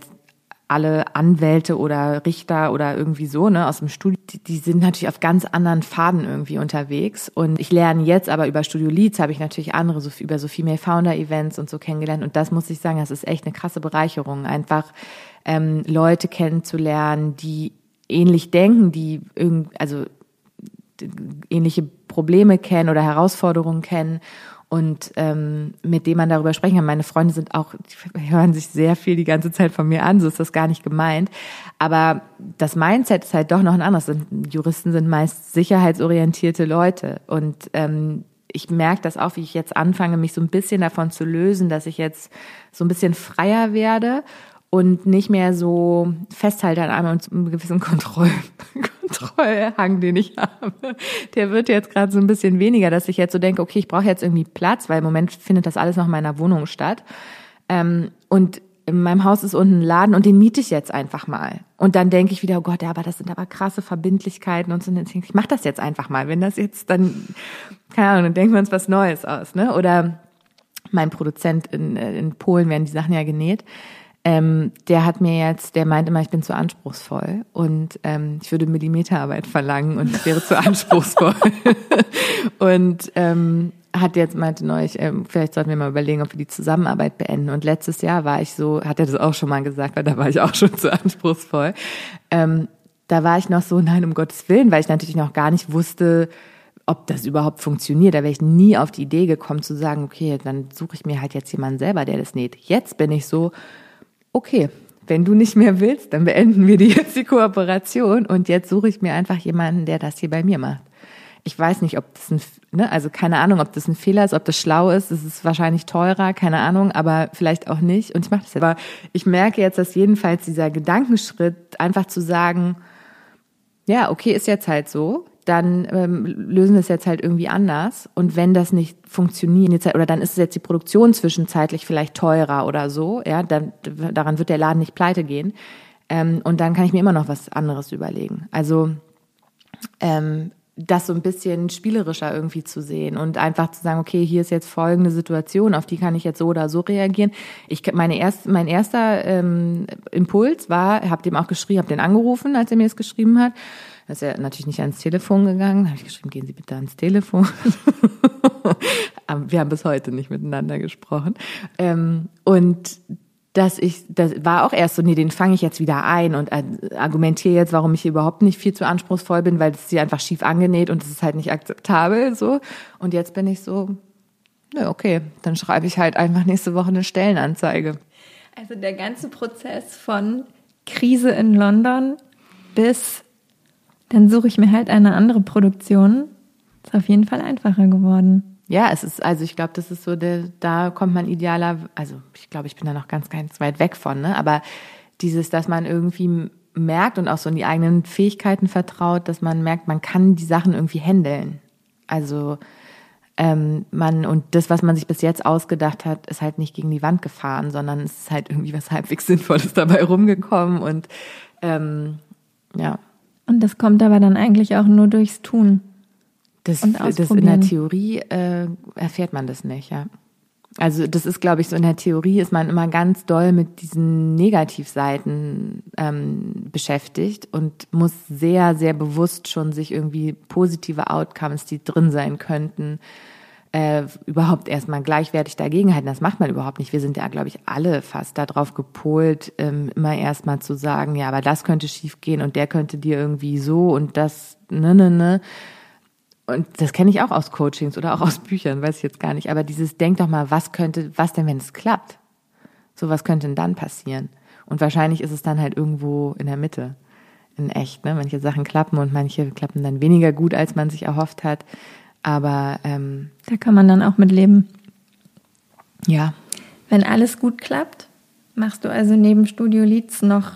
Speaker 1: alle Anwälte oder Richter oder irgendwie so, ne, aus dem Studio, die, die sind natürlich auf ganz anderen Faden irgendwie unterwegs. Und ich lerne jetzt aber über Studio Leads, habe ich natürlich andere, so über so Female Founder Events und so kennengelernt. Und das muss ich sagen, das ist echt eine krasse Bereicherung, einfach ähm, Leute kennenzulernen, die ähnlich denken, die irgend, also ähnliche Probleme kennen oder Herausforderungen kennen und ähm, mit dem man darüber sprechen kann. Meine Freunde sind auch, die hören sich sehr viel die ganze Zeit von mir an, so ist das gar nicht gemeint. Aber das Mindset ist halt doch noch ein anderes. Juristen sind meist sicherheitsorientierte Leute und ähm, ich merke das auch, wie ich jetzt anfange, mich so ein bisschen davon zu lösen, dass ich jetzt so ein bisschen freier werde und nicht mehr so festhalte an einem, einem gewissen Kontroll, (laughs) Kontrollhang, den ich habe. Der wird jetzt gerade so ein bisschen weniger, dass ich jetzt so denke, okay, ich brauche jetzt irgendwie Platz, weil im Moment findet das alles noch in meiner Wohnung statt. Ähm, und in meinem Haus ist unten ein Laden und den miete ich jetzt einfach mal. Und dann denke ich wieder, oh Gott, ja, aber das sind aber krasse Verbindlichkeiten und so. Und ich, ich mach das jetzt einfach mal. Wenn das jetzt dann, keine Ahnung, dann denken wir uns was Neues aus, ne? Oder mein Produzent in, in Polen werden die Sachen ja genäht ähm, der hat mir jetzt, der meinte immer, ich bin zu anspruchsvoll und ähm, ich würde Millimeterarbeit verlangen und ich wäre zu (laughs) anspruchsvoll. (laughs) und ähm, hat jetzt meinte neulich, ähm, vielleicht sollten wir mal überlegen, ob wir die Zusammenarbeit beenden. Und letztes Jahr war ich so, hat er das auch schon mal gesagt, weil da war ich auch schon zu anspruchsvoll. Ähm, da war ich noch so, nein, um Gottes Willen, weil ich natürlich noch gar nicht wusste, ob das überhaupt funktioniert. Da wäre ich nie auf die Idee gekommen zu sagen, okay, dann suche ich mir halt jetzt jemanden selber, der das näht. Jetzt bin ich so, okay, wenn du nicht mehr willst, dann beenden wir die (laughs) jetzt die Kooperation und jetzt suche ich mir einfach jemanden, der das hier bei mir macht. Ich weiß nicht, ob das ein, ne, also keine Ahnung, ob das ein Fehler ist, ob das schlau ist. Es ist wahrscheinlich teurer, keine Ahnung, aber vielleicht auch nicht. Und ich mache das jetzt. Aber ich merke jetzt, dass jedenfalls dieser Gedankenschritt, einfach zu sagen, ja, okay, ist jetzt halt so, dann ähm, lösen wir es jetzt halt irgendwie anders. Und wenn das nicht funktioniert, oder dann ist jetzt die Produktion zwischenzeitlich vielleicht teurer oder so, ja, dann daran wird der Laden nicht pleite gehen. Ähm, und dann kann ich mir immer noch was anderes überlegen. Also ähm, das so ein bisschen spielerischer irgendwie zu sehen und einfach zu sagen, okay, hier ist jetzt folgende Situation, auf die kann ich jetzt so oder so reagieren. Ich meine erst, mein erster ähm, Impuls war, habe dem auch geschrieben, habe den angerufen, als er mir das geschrieben hat. Ist er natürlich nicht ans Telefon gegangen. Da habe ich geschrieben, gehen Sie bitte ans Telefon. (laughs) Wir haben bis heute nicht miteinander gesprochen. Ähm, und dass ich, das war auch erst so, nee, den fange ich jetzt wieder ein und argumentiere jetzt, warum ich überhaupt nicht viel zu anspruchsvoll bin, weil es sie einfach schief angenäht und es ist halt nicht akzeptabel so. Und jetzt bin ich so, nö, okay, dann schreibe ich halt einfach nächste Woche eine Stellenanzeige.
Speaker 2: Also der ganze Prozess von Krise in London bis dann suche ich mir halt eine andere Produktion, ist auf jeden Fall einfacher geworden.
Speaker 1: Ja, es ist, also ich glaube, das ist so, der, da kommt man idealer, also ich glaube, ich bin da noch ganz, ganz weit weg von, ne? Aber dieses, dass man irgendwie merkt und auch so in die eigenen Fähigkeiten vertraut, dass man merkt, man kann die Sachen irgendwie handeln. Also ähm, man und das, was man sich bis jetzt ausgedacht hat, ist halt nicht gegen die Wand gefahren, sondern es ist halt irgendwie was halbwegs (laughs) Sinnvolles dabei rumgekommen und ähm, ja.
Speaker 2: Und das kommt aber dann eigentlich auch nur durchs Tun.
Speaker 1: Das, das in der Theorie äh, erfährt man das nicht, ja. Also das ist, glaube ich, so in der Theorie ist man immer ganz doll mit diesen Negativseiten ähm, beschäftigt und muss sehr, sehr bewusst schon sich irgendwie positive Outcomes, die drin sein könnten, äh, überhaupt erstmal gleichwertig dagegenhalten. Das macht man überhaupt nicht. Wir sind ja, glaube ich, alle fast darauf gepolt, ähm, immer erstmal zu sagen, ja, aber das könnte schiefgehen und der könnte dir irgendwie so und das, ne, ne, ne und das kenne ich auch aus Coachings oder auch aus Büchern, weiß ich jetzt gar nicht. Aber dieses, denk doch mal, was könnte, was denn, wenn es klappt? So, was könnte denn dann passieren? Und wahrscheinlich ist es dann halt irgendwo in der Mitte, in echt. Ne? Manche Sachen klappen und manche klappen dann weniger gut, als man sich erhofft hat. Aber ähm,
Speaker 2: da kann man dann auch mit leben.
Speaker 1: Ja.
Speaker 2: Wenn alles gut klappt, machst du also neben Studio Leads noch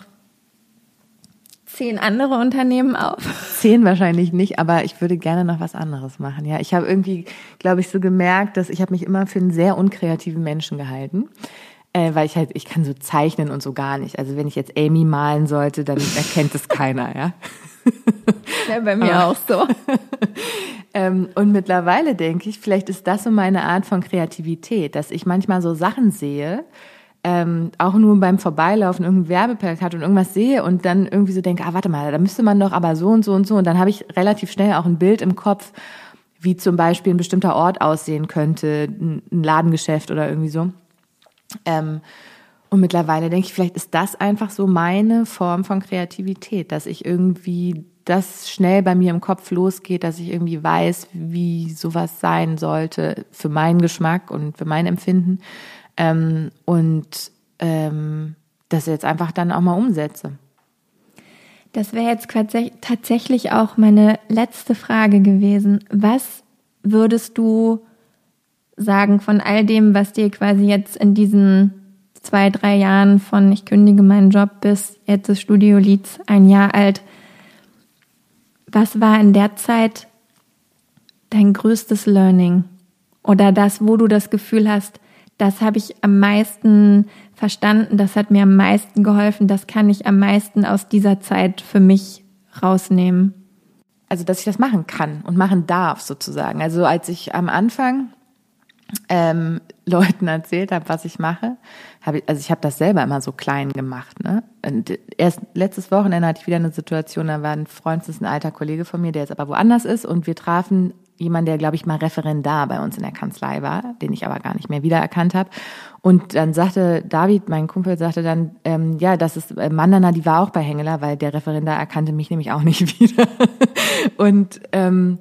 Speaker 2: zehn andere Unternehmen auf?
Speaker 1: Zehn wahrscheinlich nicht, aber ich würde gerne noch was anderes machen. Ja, ich habe irgendwie, glaube ich, so gemerkt, dass ich habe mich immer für einen sehr unkreativen Menschen gehalten. Äh, weil ich halt, ich kann so zeichnen und so gar nicht. Also wenn ich jetzt Amy malen sollte, dann erkennt es keiner, ja.
Speaker 2: Ja, bei mir auch so. (laughs)
Speaker 1: ähm, und mittlerweile denke ich, vielleicht ist das so meine Art von Kreativität, dass ich manchmal so Sachen sehe, ähm, auch nur beim Vorbeilaufen irgendein Werbeplakat und irgendwas sehe und dann irgendwie so denke, ah, warte mal, da müsste man doch aber so und so und so. Und dann habe ich relativ schnell auch ein Bild im Kopf, wie zum Beispiel ein bestimmter Ort aussehen könnte, ein Ladengeschäft oder irgendwie so. Ähm, und mittlerweile denke ich, vielleicht ist das einfach so meine Form von Kreativität, dass ich irgendwie das schnell bei mir im Kopf losgeht, dass ich irgendwie weiß, wie sowas sein sollte für meinen Geschmack und für mein Empfinden ähm, und ähm, das jetzt einfach dann auch mal umsetze.
Speaker 2: Das wäre jetzt tatsächlich auch meine letzte Frage gewesen. Was würdest du sagen von all dem, was dir quasi jetzt in diesen zwei, drei Jahren von ich kündige meinen Job bis jetzt ist Studio Leads ein Jahr alt, was war in der Zeit dein größtes Learning? Oder das, wo du das Gefühl hast, das habe ich am meisten verstanden, das hat mir am meisten geholfen, das kann ich am meisten aus dieser Zeit für mich rausnehmen.
Speaker 1: Also, dass ich das machen kann und machen darf, sozusagen. Also, als ich am Anfang ähm, (laughs) Leuten erzählt habe, was ich mache, habe ich, also ich habe das selber immer so klein gemacht. Ne? Und erst letztes Wochenende hatte ich wieder eine Situation, da war ein Freund, das ist ein alter Kollege von mir, der jetzt aber woanders ist und wir trafen jemand, der, glaube ich, mal Referendar bei uns in der Kanzlei war, den ich aber gar nicht mehr wiedererkannt habe. Und dann sagte David, mein Kumpel, sagte dann, ähm, ja, das ist äh, Mandana, die war auch bei Hengeler, weil der Referendar erkannte mich nämlich auch nicht (laughs) wieder. und ähm,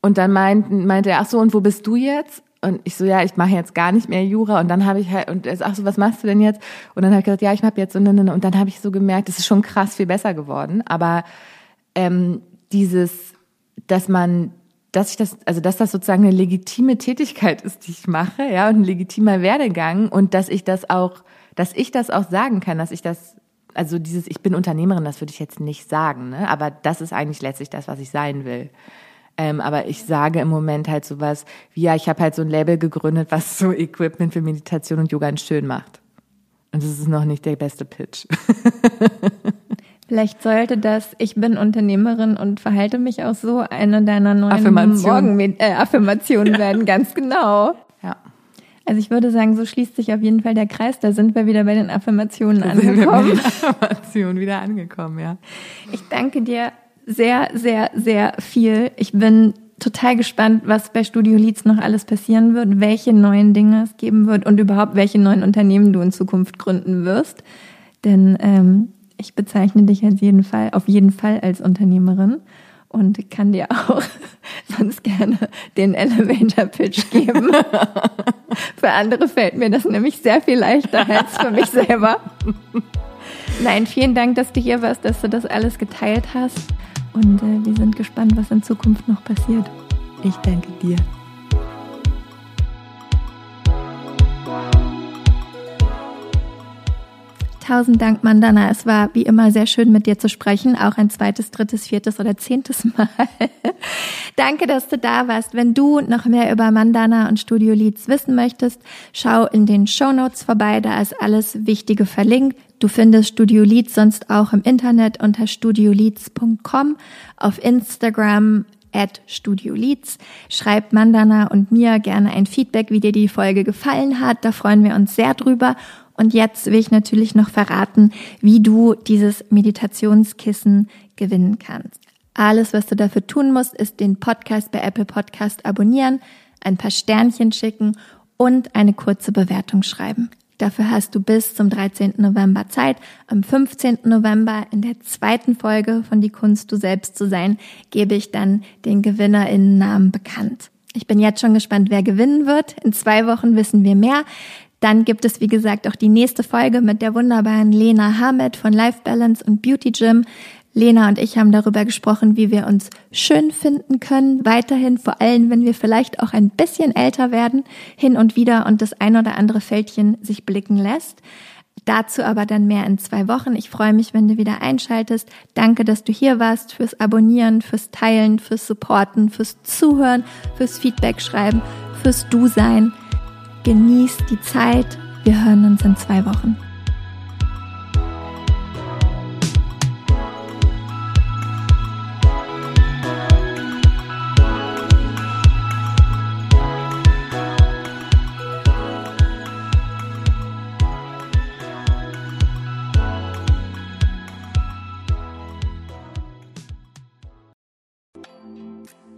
Speaker 1: und dann meint, meinte er, ach so, und wo bist du jetzt? Und ich so, ja, ich mache jetzt gar nicht mehr Jura. Und dann habe ich halt, und er ach so, was machst du denn jetzt? Und dann habe ich gesagt, ja, ich habe jetzt so, ne, ne, ne. und dann habe ich so gemerkt, es ist schon krass viel besser geworden. Aber ähm, dieses, dass man dass ich das, also dass das sozusagen eine legitime Tätigkeit ist, die ich mache, ja, und ein legitimer Werdegang und dass ich das auch, dass ich das auch sagen kann, dass ich das, also dieses, ich bin Unternehmerin, das würde ich jetzt nicht sagen, ne? Aber das ist eigentlich letztlich das, was ich sein will. Ähm, aber ich sage im Moment halt sowas wie, ja, ich habe halt so ein Label gegründet, was so Equipment für Meditation und Yoga schön macht. Und das ist noch nicht der beste Pitch. (laughs)
Speaker 2: Vielleicht sollte das, ich bin Unternehmerin und verhalte mich auch so, eine deiner neuen
Speaker 1: Affirmation.
Speaker 2: Morgen äh, Affirmationen ja. werden, ganz genau.
Speaker 1: Ja.
Speaker 2: Also ich würde sagen, so schließt sich auf jeden Fall der Kreis. Da sind wir wieder bei den Affirmationen da angekommen. Sind wir bei den
Speaker 1: Affirmationen wieder angekommen, ja.
Speaker 2: Ich danke dir sehr, sehr, sehr viel. Ich bin total gespannt, was bei Studio Leads noch alles passieren wird, welche neuen Dinge es geben wird und überhaupt welche neuen Unternehmen du in Zukunft gründen wirst. Denn ähm, ich bezeichne dich als jeden Fall, auf jeden Fall als Unternehmerin und kann dir auch (laughs) sonst gerne den Elevator Pitch geben. (laughs) für andere fällt mir das nämlich sehr viel leichter als für mich selber. (laughs) Nein, vielen Dank, dass du hier warst, dass du das alles geteilt hast. Und äh, wir sind gespannt, was in Zukunft noch passiert.
Speaker 1: Ich danke dir.
Speaker 2: Tausend Dank, Mandana. Es war wie immer sehr schön, mit dir zu sprechen. Auch ein zweites, drittes, viertes oder zehntes Mal. (laughs) Danke, dass du da warst. Wenn du noch mehr über Mandana und Studio Leads wissen möchtest, schau in den Show Notes vorbei. Da ist alles Wichtige verlinkt. Du findest Studio Leads sonst auch im Internet unter studioleads.com, auf Instagram at Studio Leads. Schreib Mandana und mir gerne ein Feedback, wie dir die Folge gefallen hat. Da freuen wir uns sehr drüber. Und jetzt will ich natürlich noch verraten, wie du dieses Meditationskissen gewinnen kannst. Alles, was du dafür tun musst, ist den Podcast bei Apple Podcast abonnieren, ein paar Sternchen schicken und eine kurze Bewertung schreiben. Dafür hast du bis zum 13. November Zeit. Am 15. November in der zweiten Folge von Die Kunst, du selbst zu sein, gebe ich dann den GewinnerInnen-Namen bekannt. Ich bin jetzt schon gespannt, wer gewinnen wird. In zwei Wochen wissen wir mehr. Dann gibt es, wie gesagt, auch die nächste Folge mit der wunderbaren Lena Hamed von Life Balance und Beauty Gym. Lena und ich haben darüber gesprochen, wie wir uns schön finden können, weiterhin, vor allem wenn wir vielleicht auch ein bisschen älter werden, hin und wieder und das ein oder andere Fältchen sich blicken lässt. Dazu aber dann mehr in zwei Wochen. Ich freue mich, wenn du wieder einschaltest. Danke, dass du hier warst, fürs Abonnieren, fürs Teilen, fürs Supporten, fürs Zuhören, fürs Feedback schreiben, fürs Du sein. Genießt die Zeit. Wir hören uns in zwei Wochen.